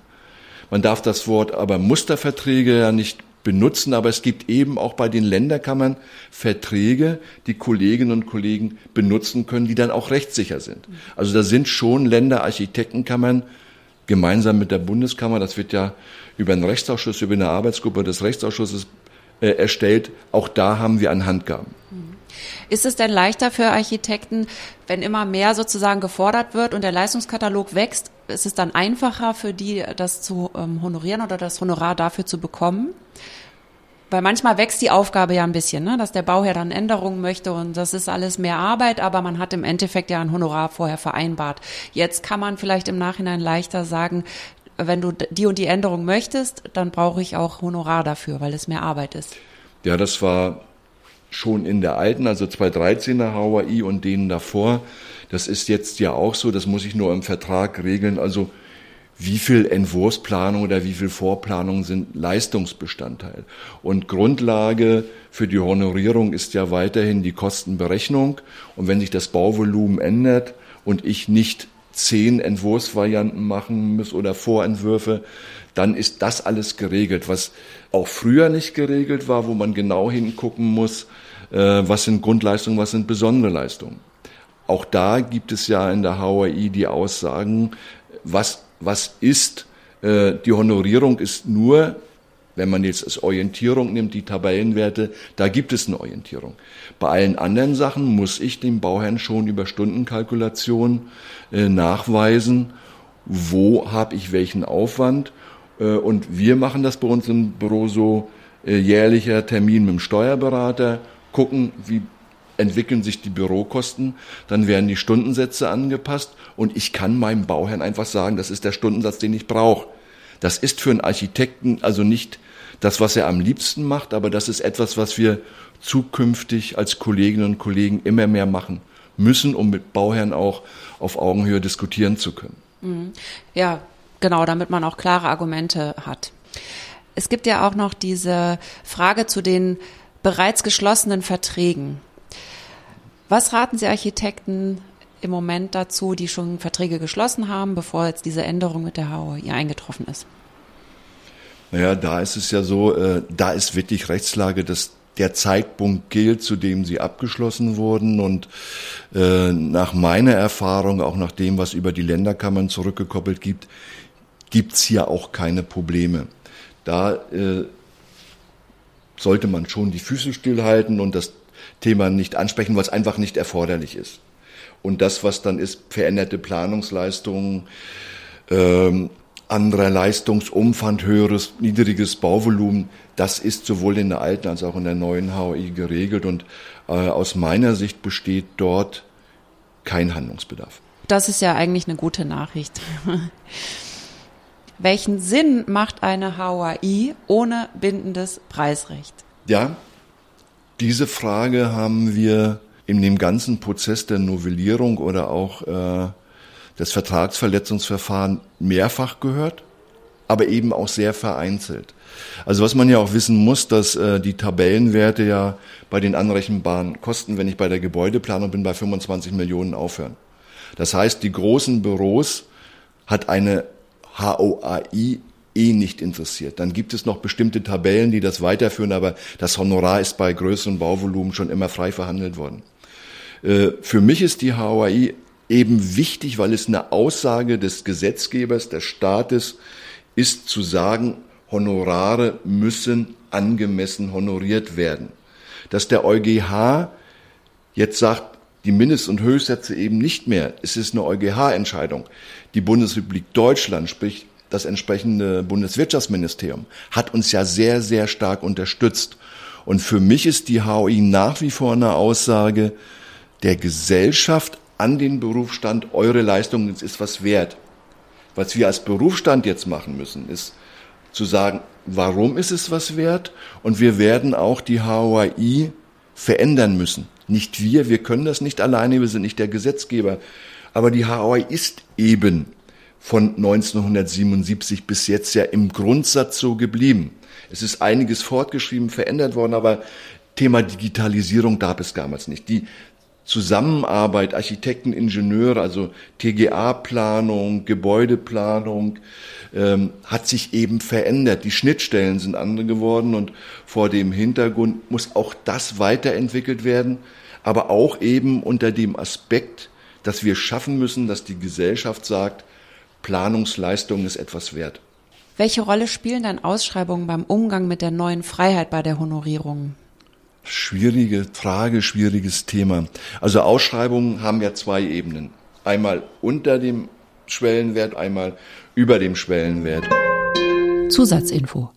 Man darf das Wort aber Musterverträge ja nicht benutzen, aber es gibt eben auch bei den Länderkammern Verträge, die Kolleginnen und Kollegen benutzen können, die dann auch rechtssicher sind. Also da sind schon Länderarchitektenkammern gemeinsam mit der Bundeskammer, das wird ja über einen Rechtsausschuss, über eine Arbeitsgruppe des Rechtsausschusses äh, erstellt. Auch da haben wir ein Handgaben. Ist es denn leichter für Architekten, wenn immer mehr sozusagen gefordert wird und der Leistungskatalog wächst, ist es dann einfacher für die, das zu ähm, honorieren oder das Honorar dafür zu bekommen? Weil manchmal wächst die Aufgabe ja ein bisschen, ne? dass der Bauherr dann Änderungen möchte und das ist alles mehr Arbeit, aber man hat im Endeffekt ja ein Honorar vorher vereinbart. Jetzt kann man vielleicht im Nachhinein leichter sagen, wenn du die und die Änderung möchtest, dann brauche ich auch Honorar dafür, weil es mehr Arbeit ist. Ja, das war schon in der alten, also 2013er HAI und denen davor. Das ist jetzt ja auch so, das muss ich nur im Vertrag regeln. Also wie viel Entwurfsplanung oder wie viel Vorplanung sind Leistungsbestandteil. Und Grundlage für die Honorierung ist ja weiterhin die Kostenberechnung. Und wenn sich das Bauvolumen ändert und ich nicht zehn Entwurfsvarianten machen muss oder Vorentwürfe, dann ist das alles geregelt, was auch früher nicht geregelt war, wo man genau hingucken muss, äh, was sind Grundleistungen, was sind besondere Leistungen. Auch da gibt es ja in der HAI die Aussagen, was, was ist, äh, die Honorierung ist nur, wenn man jetzt als Orientierung nimmt, die Tabellenwerte, da gibt es eine Orientierung. Bei allen anderen Sachen muss ich dem Bauherrn schon über Stundenkalkulation äh, nachweisen, wo habe ich welchen Aufwand äh, und wir machen das bei uns im Büro so, äh, jährlicher Termin mit dem Steuerberater, gucken, wie entwickeln sich die Bürokosten, dann werden die Stundensätze angepasst und ich kann meinem Bauherrn einfach sagen, das ist der Stundensatz, den ich brauche. Das ist für einen Architekten also nicht das, was er am liebsten macht, aber das ist etwas, was wir zukünftig als Kolleginnen und Kollegen immer mehr machen müssen, um mit Bauherren auch auf Augenhöhe diskutieren zu können. Mhm. Ja, Genau, damit man auch klare Argumente hat. Es gibt ja auch noch diese Frage zu den bereits geschlossenen Verträgen. Was raten Sie Architekten im Moment dazu, die schon Verträge geschlossen haben, bevor jetzt diese Änderung mit der HOI eingetroffen ist? Naja, da ist es ja so, äh, da ist wirklich Rechtslage, dass der Zeitpunkt gilt, zu dem sie abgeschlossen wurden. Und äh, nach meiner Erfahrung, auch nach dem, was über die Länderkammern zurückgekoppelt gibt, gibt's hier auch keine Probleme. Da äh, sollte man schon die Füße stillhalten und das Thema nicht ansprechen, was einfach nicht erforderlich ist. Und das, was dann ist, veränderte Planungsleistungen, ähm, anderer Leistungsumfang, höheres, niedriges Bauvolumen, das ist sowohl in der alten als auch in der neuen HOI geregelt und äh, aus meiner Sicht besteht dort kein Handlungsbedarf. Das ist ja eigentlich eine gute Nachricht. <laughs> welchen Sinn macht eine HOI ohne bindendes Preisrecht? Ja, diese Frage haben wir in dem ganzen Prozess der Novellierung oder auch äh, des Vertragsverletzungsverfahrens mehrfach gehört, aber eben auch sehr vereinzelt. Also was man ja auch wissen muss, dass äh, die Tabellenwerte ja bei den anrechenbaren Kosten, wenn ich bei der Gebäudeplanung bin, bei 25 Millionen aufhören. Das heißt, die großen Büros hat eine HOAI eh nicht interessiert. Dann gibt es noch bestimmte Tabellen, die das weiterführen, aber das Honorar ist bei größeren Bauvolumen schon immer frei verhandelt worden. Äh, für mich ist die HOAI eben wichtig, weil es eine Aussage des Gesetzgebers, des Staates ist zu sagen, Honorare müssen angemessen honoriert werden. Dass der EuGH jetzt sagt, die Mindest- und Höchstsätze eben nicht mehr. Es ist eine EuGH-Entscheidung. Die Bundesrepublik Deutschland, sprich das entsprechende Bundeswirtschaftsministerium, hat uns ja sehr, sehr stark unterstützt. Und für mich ist die HOI nach wie vor eine Aussage der Gesellschaft an den Berufsstand, eure Leistung ist was wert. Was wir als Berufsstand jetzt machen müssen, ist zu sagen, warum ist es was wert? Und wir werden auch die HOI verändern müssen. Nicht wir, wir können das nicht alleine, wir sind nicht der Gesetzgeber. Aber die HAI ist eben von 1977 bis jetzt ja im Grundsatz so geblieben. Es ist einiges fortgeschrieben, verändert worden, aber Thema Digitalisierung gab es damals nicht. Die Zusammenarbeit Architekten, Ingenieure, also TGA-Planung, Gebäudeplanung, ähm, hat sich eben verändert. Die Schnittstellen sind andere geworden und vor dem Hintergrund muss auch das weiterentwickelt werden, aber auch eben unter dem Aspekt, dass wir schaffen müssen, dass die Gesellschaft sagt, Planungsleistung ist etwas wert. Welche Rolle spielen dann Ausschreibungen beim Umgang mit der neuen Freiheit bei der Honorierung? Schwierige Frage, schwieriges Thema. Also Ausschreibungen haben ja zwei Ebenen. Einmal unter dem Schwellenwert, einmal über dem Schwellenwert. Zusatzinfo.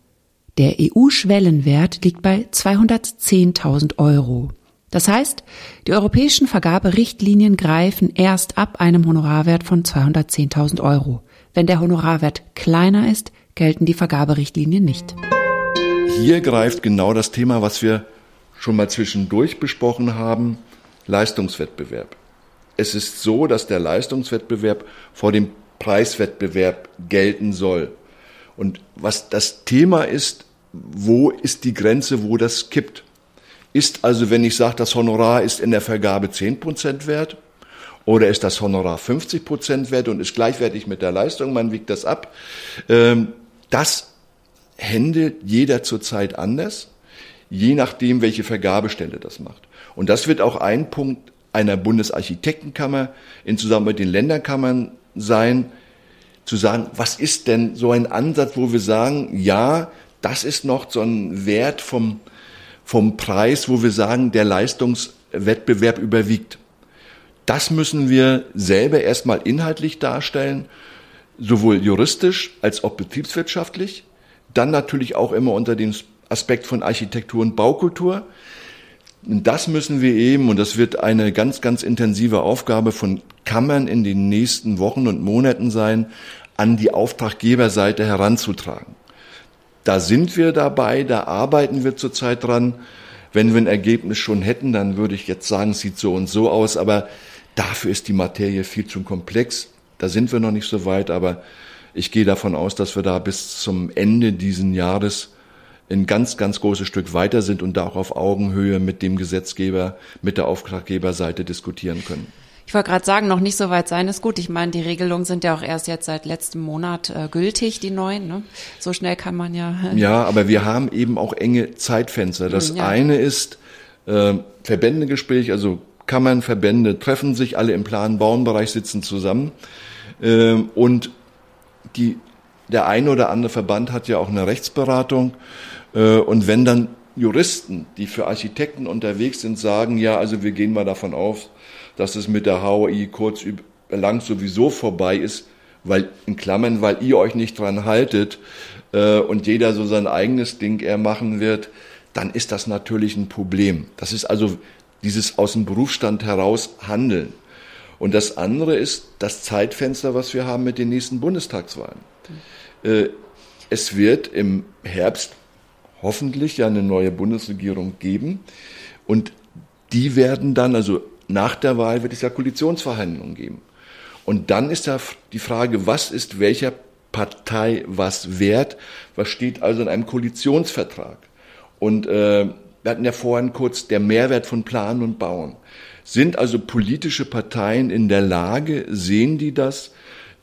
Der EU-Schwellenwert liegt bei 210.000 Euro. Das heißt, die europäischen Vergaberichtlinien greifen erst ab einem Honorarwert von 210.000 Euro. Wenn der Honorarwert kleiner ist, gelten die Vergaberichtlinien nicht. Hier greift genau das Thema, was wir schon mal zwischendurch besprochen haben, Leistungswettbewerb. Es ist so, dass der Leistungswettbewerb vor dem Preiswettbewerb gelten soll. Und was das Thema ist, wo ist die Grenze, wo das kippt? Ist also, wenn ich sage, das Honorar ist in der Vergabe 10% wert, oder ist das Honorar 50% wert und ist gleichwertig mit der Leistung, man wiegt das ab. Ähm, das handelt jeder zurzeit anders, je nachdem, welche Vergabestelle das macht. Und das wird auch ein Punkt einer Bundesarchitektenkammer in Zusammenarbeit mit den Länderkammern sein, zu sagen, was ist denn so ein Ansatz, wo wir sagen, ja, das ist noch so ein Wert vom, vom Preis, wo wir sagen, der Leistungswettbewerb überwiegt. Das müssen wir selber erstmal inhaltlich darstellen, sowohl juristisch als auch betriebswirtschaftlich, dann natürlich auch immer unter dem Aspekt von Architektur und Baukultur. Das müssen wir eben, und das wird eine ganz, ganz intensive Aufgabe von Kammern in den nächsten Wochen und Monaten sein, an die Auftraggeberseite heranzutragen. Da sind wir dabei, da arbeiten wir zurzeit dran. Wenn wir ein Ergebnis schon hätten, dann würde ich jetzt sagen, es sieht so und so aus, aber dafür ist die Materie viel zu komplex. Da sind wir noch nicht so weit, aber ich gehe davon aus, dass wir da bis zum Ende diesen Jahres ein ganz, ganz großes Stück weiter sind und da auch auf Augenhöhe mit dem Gesetzgeber, mit der Auftraggeberseite diskutieren können. Ich wollte gerade sagen, noch nicht so weit sein ist gut. Ich meine, die Regelungen sind ja auch erst jetzt seit letztem Monat äh, gültig, die neuen. Ne? So schnell kann man ja. <laughs> Ja, aber wir haben eben auch enge Zeitfenster. Das ja. eine ist äh, Verbändegespräch, also Kammern, Verbände treffen sich, alle im planen Bauenbereich sitzen zusammen. Äh, und die, der eine oder andere Verband hat ja auch eine Rechtsberatung. Äh, und wenn dann Juristen, die für Architekten unterwegs sind, sagen, ja, also wir gehen mal davon aus, dass es mit der HOI kurz lang sowieso vorbei ist, weil, in Klammern, weil ihr euch nicht dran haltet äh, und jeder so sein eigenes Ding eher machen wird, dann ist das natürlich ein Problem. Das ist also dieses aus dem Berufsstand heraus Handeln. Und das andere ist das Zeitfenster, was wir haben mit den nächsten Bundestagswahlen. Äh, es wird im Herbst hoffentlich ja eine neue Bundesregierung geben und die werden dann, also nach der Wahl wird es ja Koalitionsverhandlungen geben. Und dann ist da die Frage, was ist welcher Partei was wert? Was steht also in einem Koalitionsvertrag? Und äh, wir hatten ja vorhin kurz der Mehrwert von Planen und Bauen. Sind also politische Parteien in der Lage, sehen die das,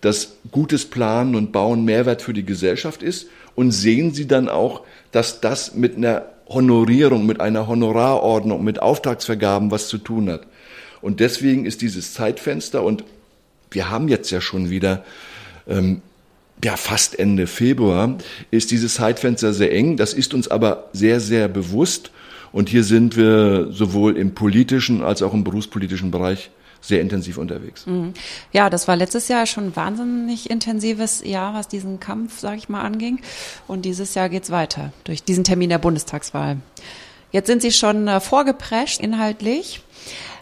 dass gutes Planen und Bauen Mehrwert für die Gesellschaft ist? Und sehen sie dann auch, dass das mit einer Honorierung, mit einer Honorarordnung, mit Auftragsvergaben was zu tun hat? Und deswegen ist dieses Zeitfenster, und wir haben jetzt ja schon wieder ähm, ja, fast Ende Februar, ist dieses Zeitfenster sehr eng. Das ist uns aber sehr, sehr bewusst. Und hier sind wir sowohl im politischen als auch im berufspolitischen Bereich sehr intensiv unterwegs. Mhm. Ja, das war letztes Jahr schon ein wahnsinnig intensives Jahr, was diesen Kampf, sage ich mal, anging. Und dieses Jahr geht's weiter durch diesen Termin der Bundestagswahl. Jetzt sind Sie schon äh, vorgeprescht inhaltlich.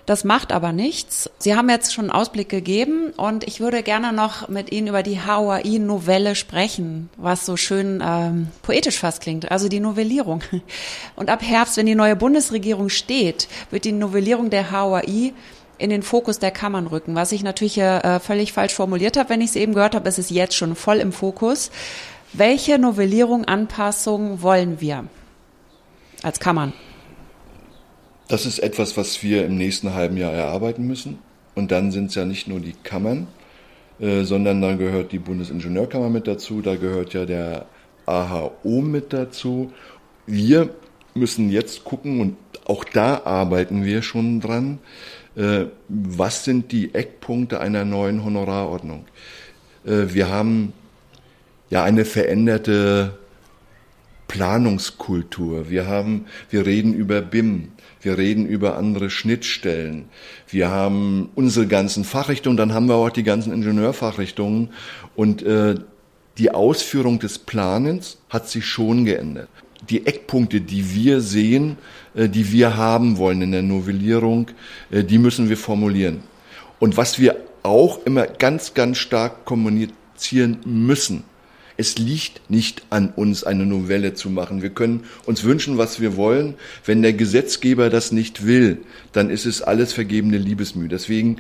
Das macht aber nichts. Sie haben jetzt schon einen Ausblick gegeben und ich würde gerne noch mit Ihnen über die HOAI-Novelle sprechen, was so schön ähm, poetisch fast klingt, also die Novellierung. Und ab Herbst, wenn die neue Bundesregierung steht, wird die Novellierung der HOAI in den Fokus der Kammern rücken. Was ich natürlich äh, völlig falsch formuliert habe, wenn ich es eben gehört habe, ist es jetzt schon voll im Fokus. Welche Novellierung, Anpassung wollen wir als Kammern? Das ist etwas, was wir im nächsten halben Jahr erarbeiten müssen. Und dann sind es ja nicht nur die Kammern, äh, sondern da gehört die Bundesingenieurkammer mit dazu, da gehört ja der AHO mit dazu. Wir müssen jetzt gucken, und auch da arbeiten wir schon dran, äh, was sind die Eckpunkte einer neuen Honorarordnung. Äh, wir haben ja eine veränderte Planungskultur. Wir haben, wir reden über BIM. Wir reden über andere Schnittstellen. Wir haben unsere ganzen Fachrichtungen, dann haben wir auch die ganzen Ingenieurfachrichtungen und äh, die Ausführung des Planens hat sich schon geändert. Die Eckpunkte, die wir sehen, äh, die wir haben wollen in der Novellierung, äh, die müssen wir formulieren. Und was wir auch immer ganz, ganz stark kommunizieren müssen, Es liegt nicht an uns, eine Novelle zu machen. Wir können uns wünschen, was wir wollen. Wenn der Gesetzgeber das nicht will, dann ist es alles vergebene Liebesmühe. Deswegen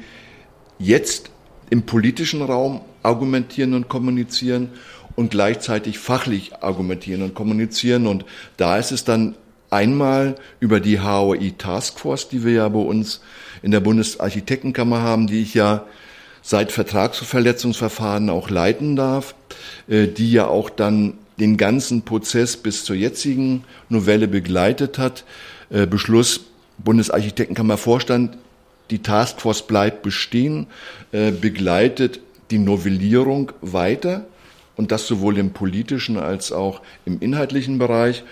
jetzt im politischen Raum argumentieren und kommunizieren und gleichzeitig fachlich argumentieren und kommunizieren. Und da ist es dann einmal über die HOI Taskforce, die wir ja bei uns in der Bundesarchitektenkammer haben, die ich ja seit Vertragsverletzungsverfahren auch leiten darf, äh, die ja auch dann den ganzen Prozess bis zur jetzigen Novelle begleitet hat. Äh, Beschluss Bundesarchitektenkammer Vorstand, die Taskforce bleibt bestehen, äh, begleitet die Novellierung weiter und das sowohl im politischen als auch im inhaltlichen Bereich.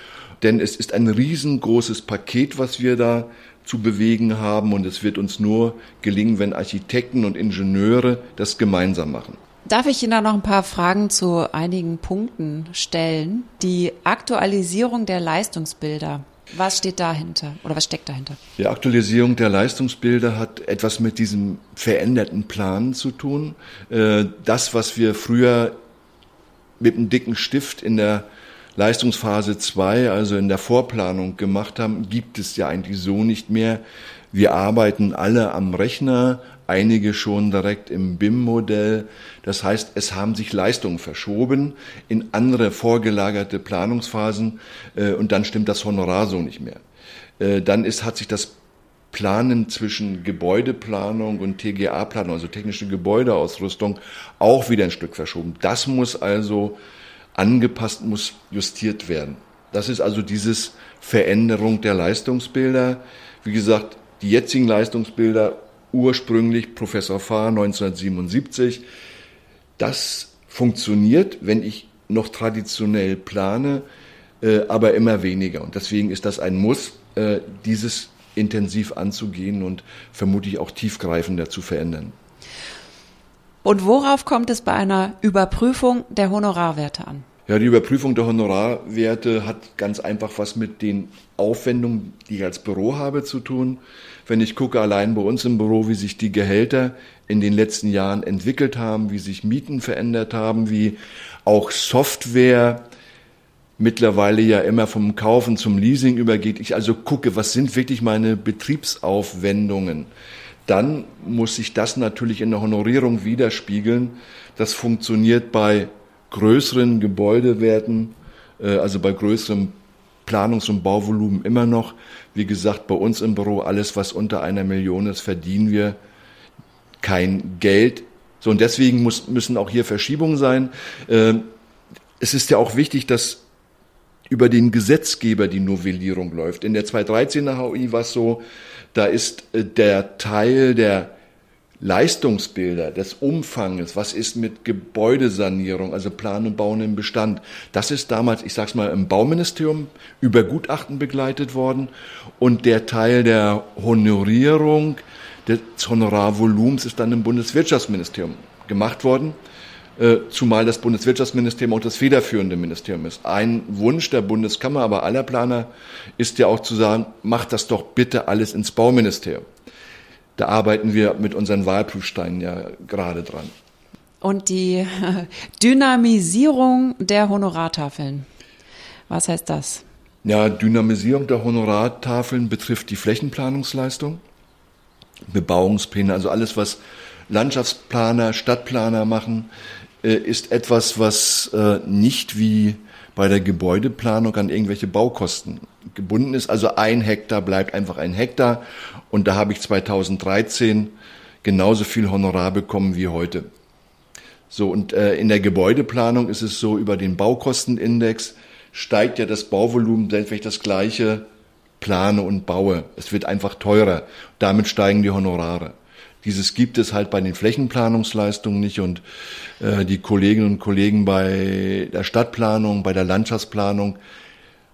Denn es ist ein riesengroßes Paket, was wir da zu bewegen haben und es wird uns nur gelingen, wenn Architekten und Ingenieure das gemeinsam machen. Darf ich Ihnen da noch ein paar Fragen zu einigen Punkten stellen? Die Aktualisierung der Leistungsbilder. Was steht dahinter oder was steckt dahinter? Die Aktualisierung der Leistungsbilder hat etwas mit diesem veränderten Plan zu tun. Äh, das, was wir früher mit einem dicken Stift in der Leistungsphase 2, also in der Vorplanung gemacht haben, gibt es ja eigentlich so nicht mehr. Wir arbeiten alle am Rechner, einige schon direkt im BIM-Modell. Das heißt, es haben sich Leistungen verschoben in andere vorgelagerte Planungsphasen äh, und dann stimmt das Honorar so nicht mehr. Äh, dann ist, hat sich das Planen zwischen Gebäudeplanung und TGA-Planung, also technische Gebäudeausrüstung, auch wieder ein Stück verschoben. Das muss also angepasst, muss justiert werden. Das ist also dieses Veränderung der Leistungsbilder. Wie gesagt, die jetzigen Leistungsbilder ursprünglich Professor Fahr 1977. Das funktioniert, wenn ich noch traditionell plane, äh, aber immer weniger. Und deswegen ist das ein Muss, äh, dieses intensiv anzugehen und vermutlich auch tiefgreifender zu verändern. Und worauf kommt es bei einer Überprüfung der Honorarwerte an? Ja, die Überprüfung der Honorarwerte hat ganz einfach was mit den Aufwendungen, die ich als Büro habe, zu tun. Wenn ich gucke allein bei uns im Büro, wie sich die Gehälter in den letzten Jahren entwickelt haben, wie sich Mieten verändert haben, wie auch Software mittlerweile ja immer vom Kaufen zum Leasing übergeht. Ich also gucke, was sind wirklich meine Betriebsaufwendungen dann muss sich das natürlich in der Honorierung widerspiegeln. Das funktioniert bei größeren Gebäudewerten, äh, also bei größerem Planungs- und Bauvolumen immer noch. Wie gesagt, bei uns im Büro, alles, was unter einer Million ist, verdienen wir kein Geld. So, und deswegen muss, müssen auch hier Verschiebungen sein. Äh, es ist ja auch wichtig, dass über den Gesetzgeber die Novellierung läuft. In der 213er HOI war es so, da ist äh, der Teil der Leistungsbilder, des Umfanges, was ist mit Gebäudesanierung, also Plan und Bauen im Bestand, das ist damals, ich sag's mal, im Bauministerium über Gutachten begleitet worden und der Teil der Honorierung des Honorarvolumens ist dann im Bundeswirtschaftsministerium gemacht worden. Äh, zumal das Bundeswirtschaftsministerium auch das federführende Ministerium ist. Ein Wunsch der Bundeskammer, aber aller Planer ist ja auch zu sagen, macht das doch bitte alles ins Bauministerium. Da arbeiten wir mit unseren Wahlprüfsteinen ja gerade dran. Und die <laughs> Dynamisierung der Honorartafeln. Was heißt das? Ja, Dynamisierung der Honorartafeln betrifft die Flächenplanungsleistung, Bebauungspläne, also alles, was Landschaftsplaner, Stadtplaner machen, ist etwas, was äh, nicht wie bei der Gebäudeplanung an irgendwelche Baukosten gebunden ist. Also ein Hektar bleibt einfach ein Hektar und da habe ich 2013 genauso viel Honorar bekommen wie heute. So, und äh, in der Gebäudeplanung ist es so, über den Baukostenindex steigt ja das Bauvolumen, selbst wenn ich das gleiche plane und baue. Es wird einfach teurer. Damit steigen die Honorare. Dieses gibt es halt bei den Flächenplanungsleistungen nicht und äh, die Kolleginnen und Kollegen bei der Stadtplanung, bei der Landschaftsplanung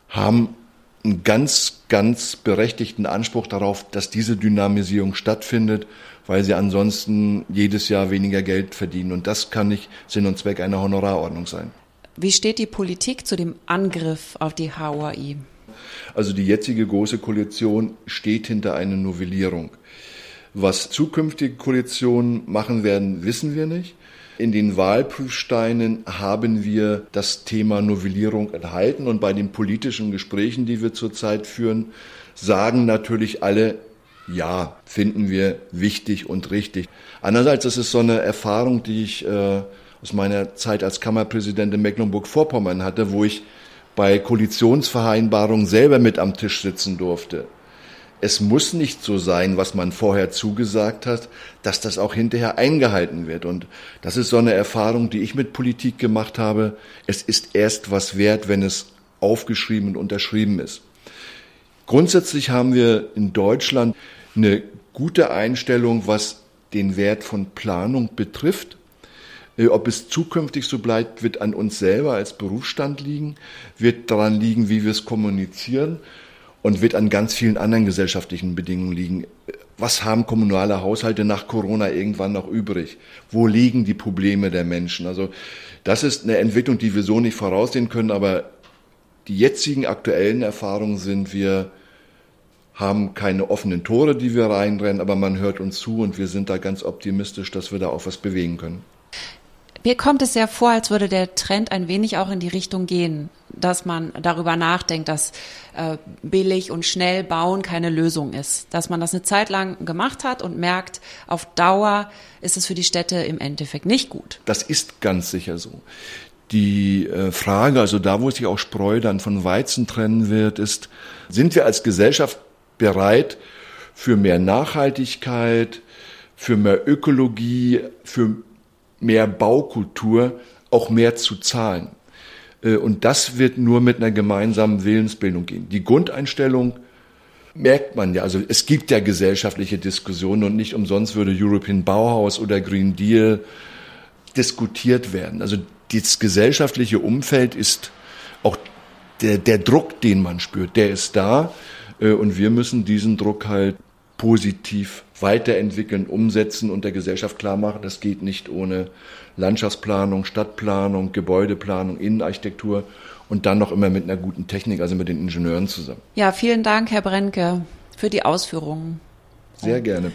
haben einen ganz, ganz berechtigten Anspruch darauf, dass diese Dynamisierung stattfindet, weil sie ansonsten jedes Jahr weniger Geld verdienen. Und das kann nicht Sinn und Zweck einer Honorarordnung sein. Wie steht die Politik zu dem Angriff auf die HOI? Also die jetzige große Koalition steht hinter einer Novellierung. Was zukünftige Koalitionen machen werden, wissen wir nicht. in den Wahlprüfsteinen haben wir das Thema Novellierung enthalten und bei den politischen Gesprächen, die wir zurzeit führen, sagen natürlich alle, ja, finden wir wichtig und richtig. Andererseits ist es so eine Erfahrung, die ich äh, aus meiner Zeit als Kammerpräsident in Mecklenburg-Vorpommern hatte, wo ich bei Koalitionsvereinbarungen selber mit am Tisch sitzen durfte es muss nicht so sein, was man vorher zugesagt hat, dass das auch hinterher eingehalten wird. Und das ist so eine Erfahrung, die ich mit Politik gemacht habe. Es ist erst was wert, wenn es aufgeschrieben und unterschrieben ist. Grundsätzlich haben wir in Deutschland eine gute Einstellung, was den Wert von Planung betrifft. Äh, ob es zukünftig so bleibt, wird an uns selber als Berufsstand liegen, wird daran liegen, wie wir es kommunizieren und wird an ganz vielen anderen gesellschaftlichen Bedingungen liegen. Was haben kommunale Haushalte nach Corona irgendwann noch übrig? Wo liegen die Probleme der Menschen? Also das ist eine Entwicklung, die wir so nicht voraussehen können, aber die jetzigen aktuellen Erfahrungen sind, wir haben keine offenen Tore, die wir reinrennen, aber man hört uns zu und wir sind da ganz optimistisch, dass wir da auch was bewegen können. Mir kommt es sehr vor, als würde der Trend ein wenig auch in die Richtung gehen, dass man darüber nachdenkt, dass äh, billig und schnell bauen keine Lösung ist. Dass man das eine Zeit lang gemacht hat und merkt, auf Dauer ist es für die Städte im Endeffekt nicht gut. Das ist ganz sicher so. Die äh, Frage, also da, wo sich auch Spreu dann von Weizen trennen wird, ist, sind wir als Gesellschaft bereit für mehr Nachhaltigkeit, für mehr Ökologie, für mehr Baukultur auch mehr zu zahlen. Äh, und das wird nur mit einer gemeinsamen Willensbildung gehen. Die Grundeinstellung merkt man ja, also es gibt ja gesellschaftliche Diskussionen und nicht umsonst würde European Bauhaus oder Green Deal diskutiert werden. Also das gesellschaftliche Umfeld ist auch der, der Druck, den man spürt, der ist da äh, und wir müssen diesen Druck halt positiv weiterentwickeln, umsetzen und der Gesellschaft klar machen, das geht nicht ohne Landschaftsplanung, Stadtplanung, Gebäudeplanung, Innenarchitektur und dann noch immer mit einer guten Technik, also mit den Ingenieuren zusammen. Ja, vielen Dank, Herr Brenke, für die Ausführungen. Sehr gerne.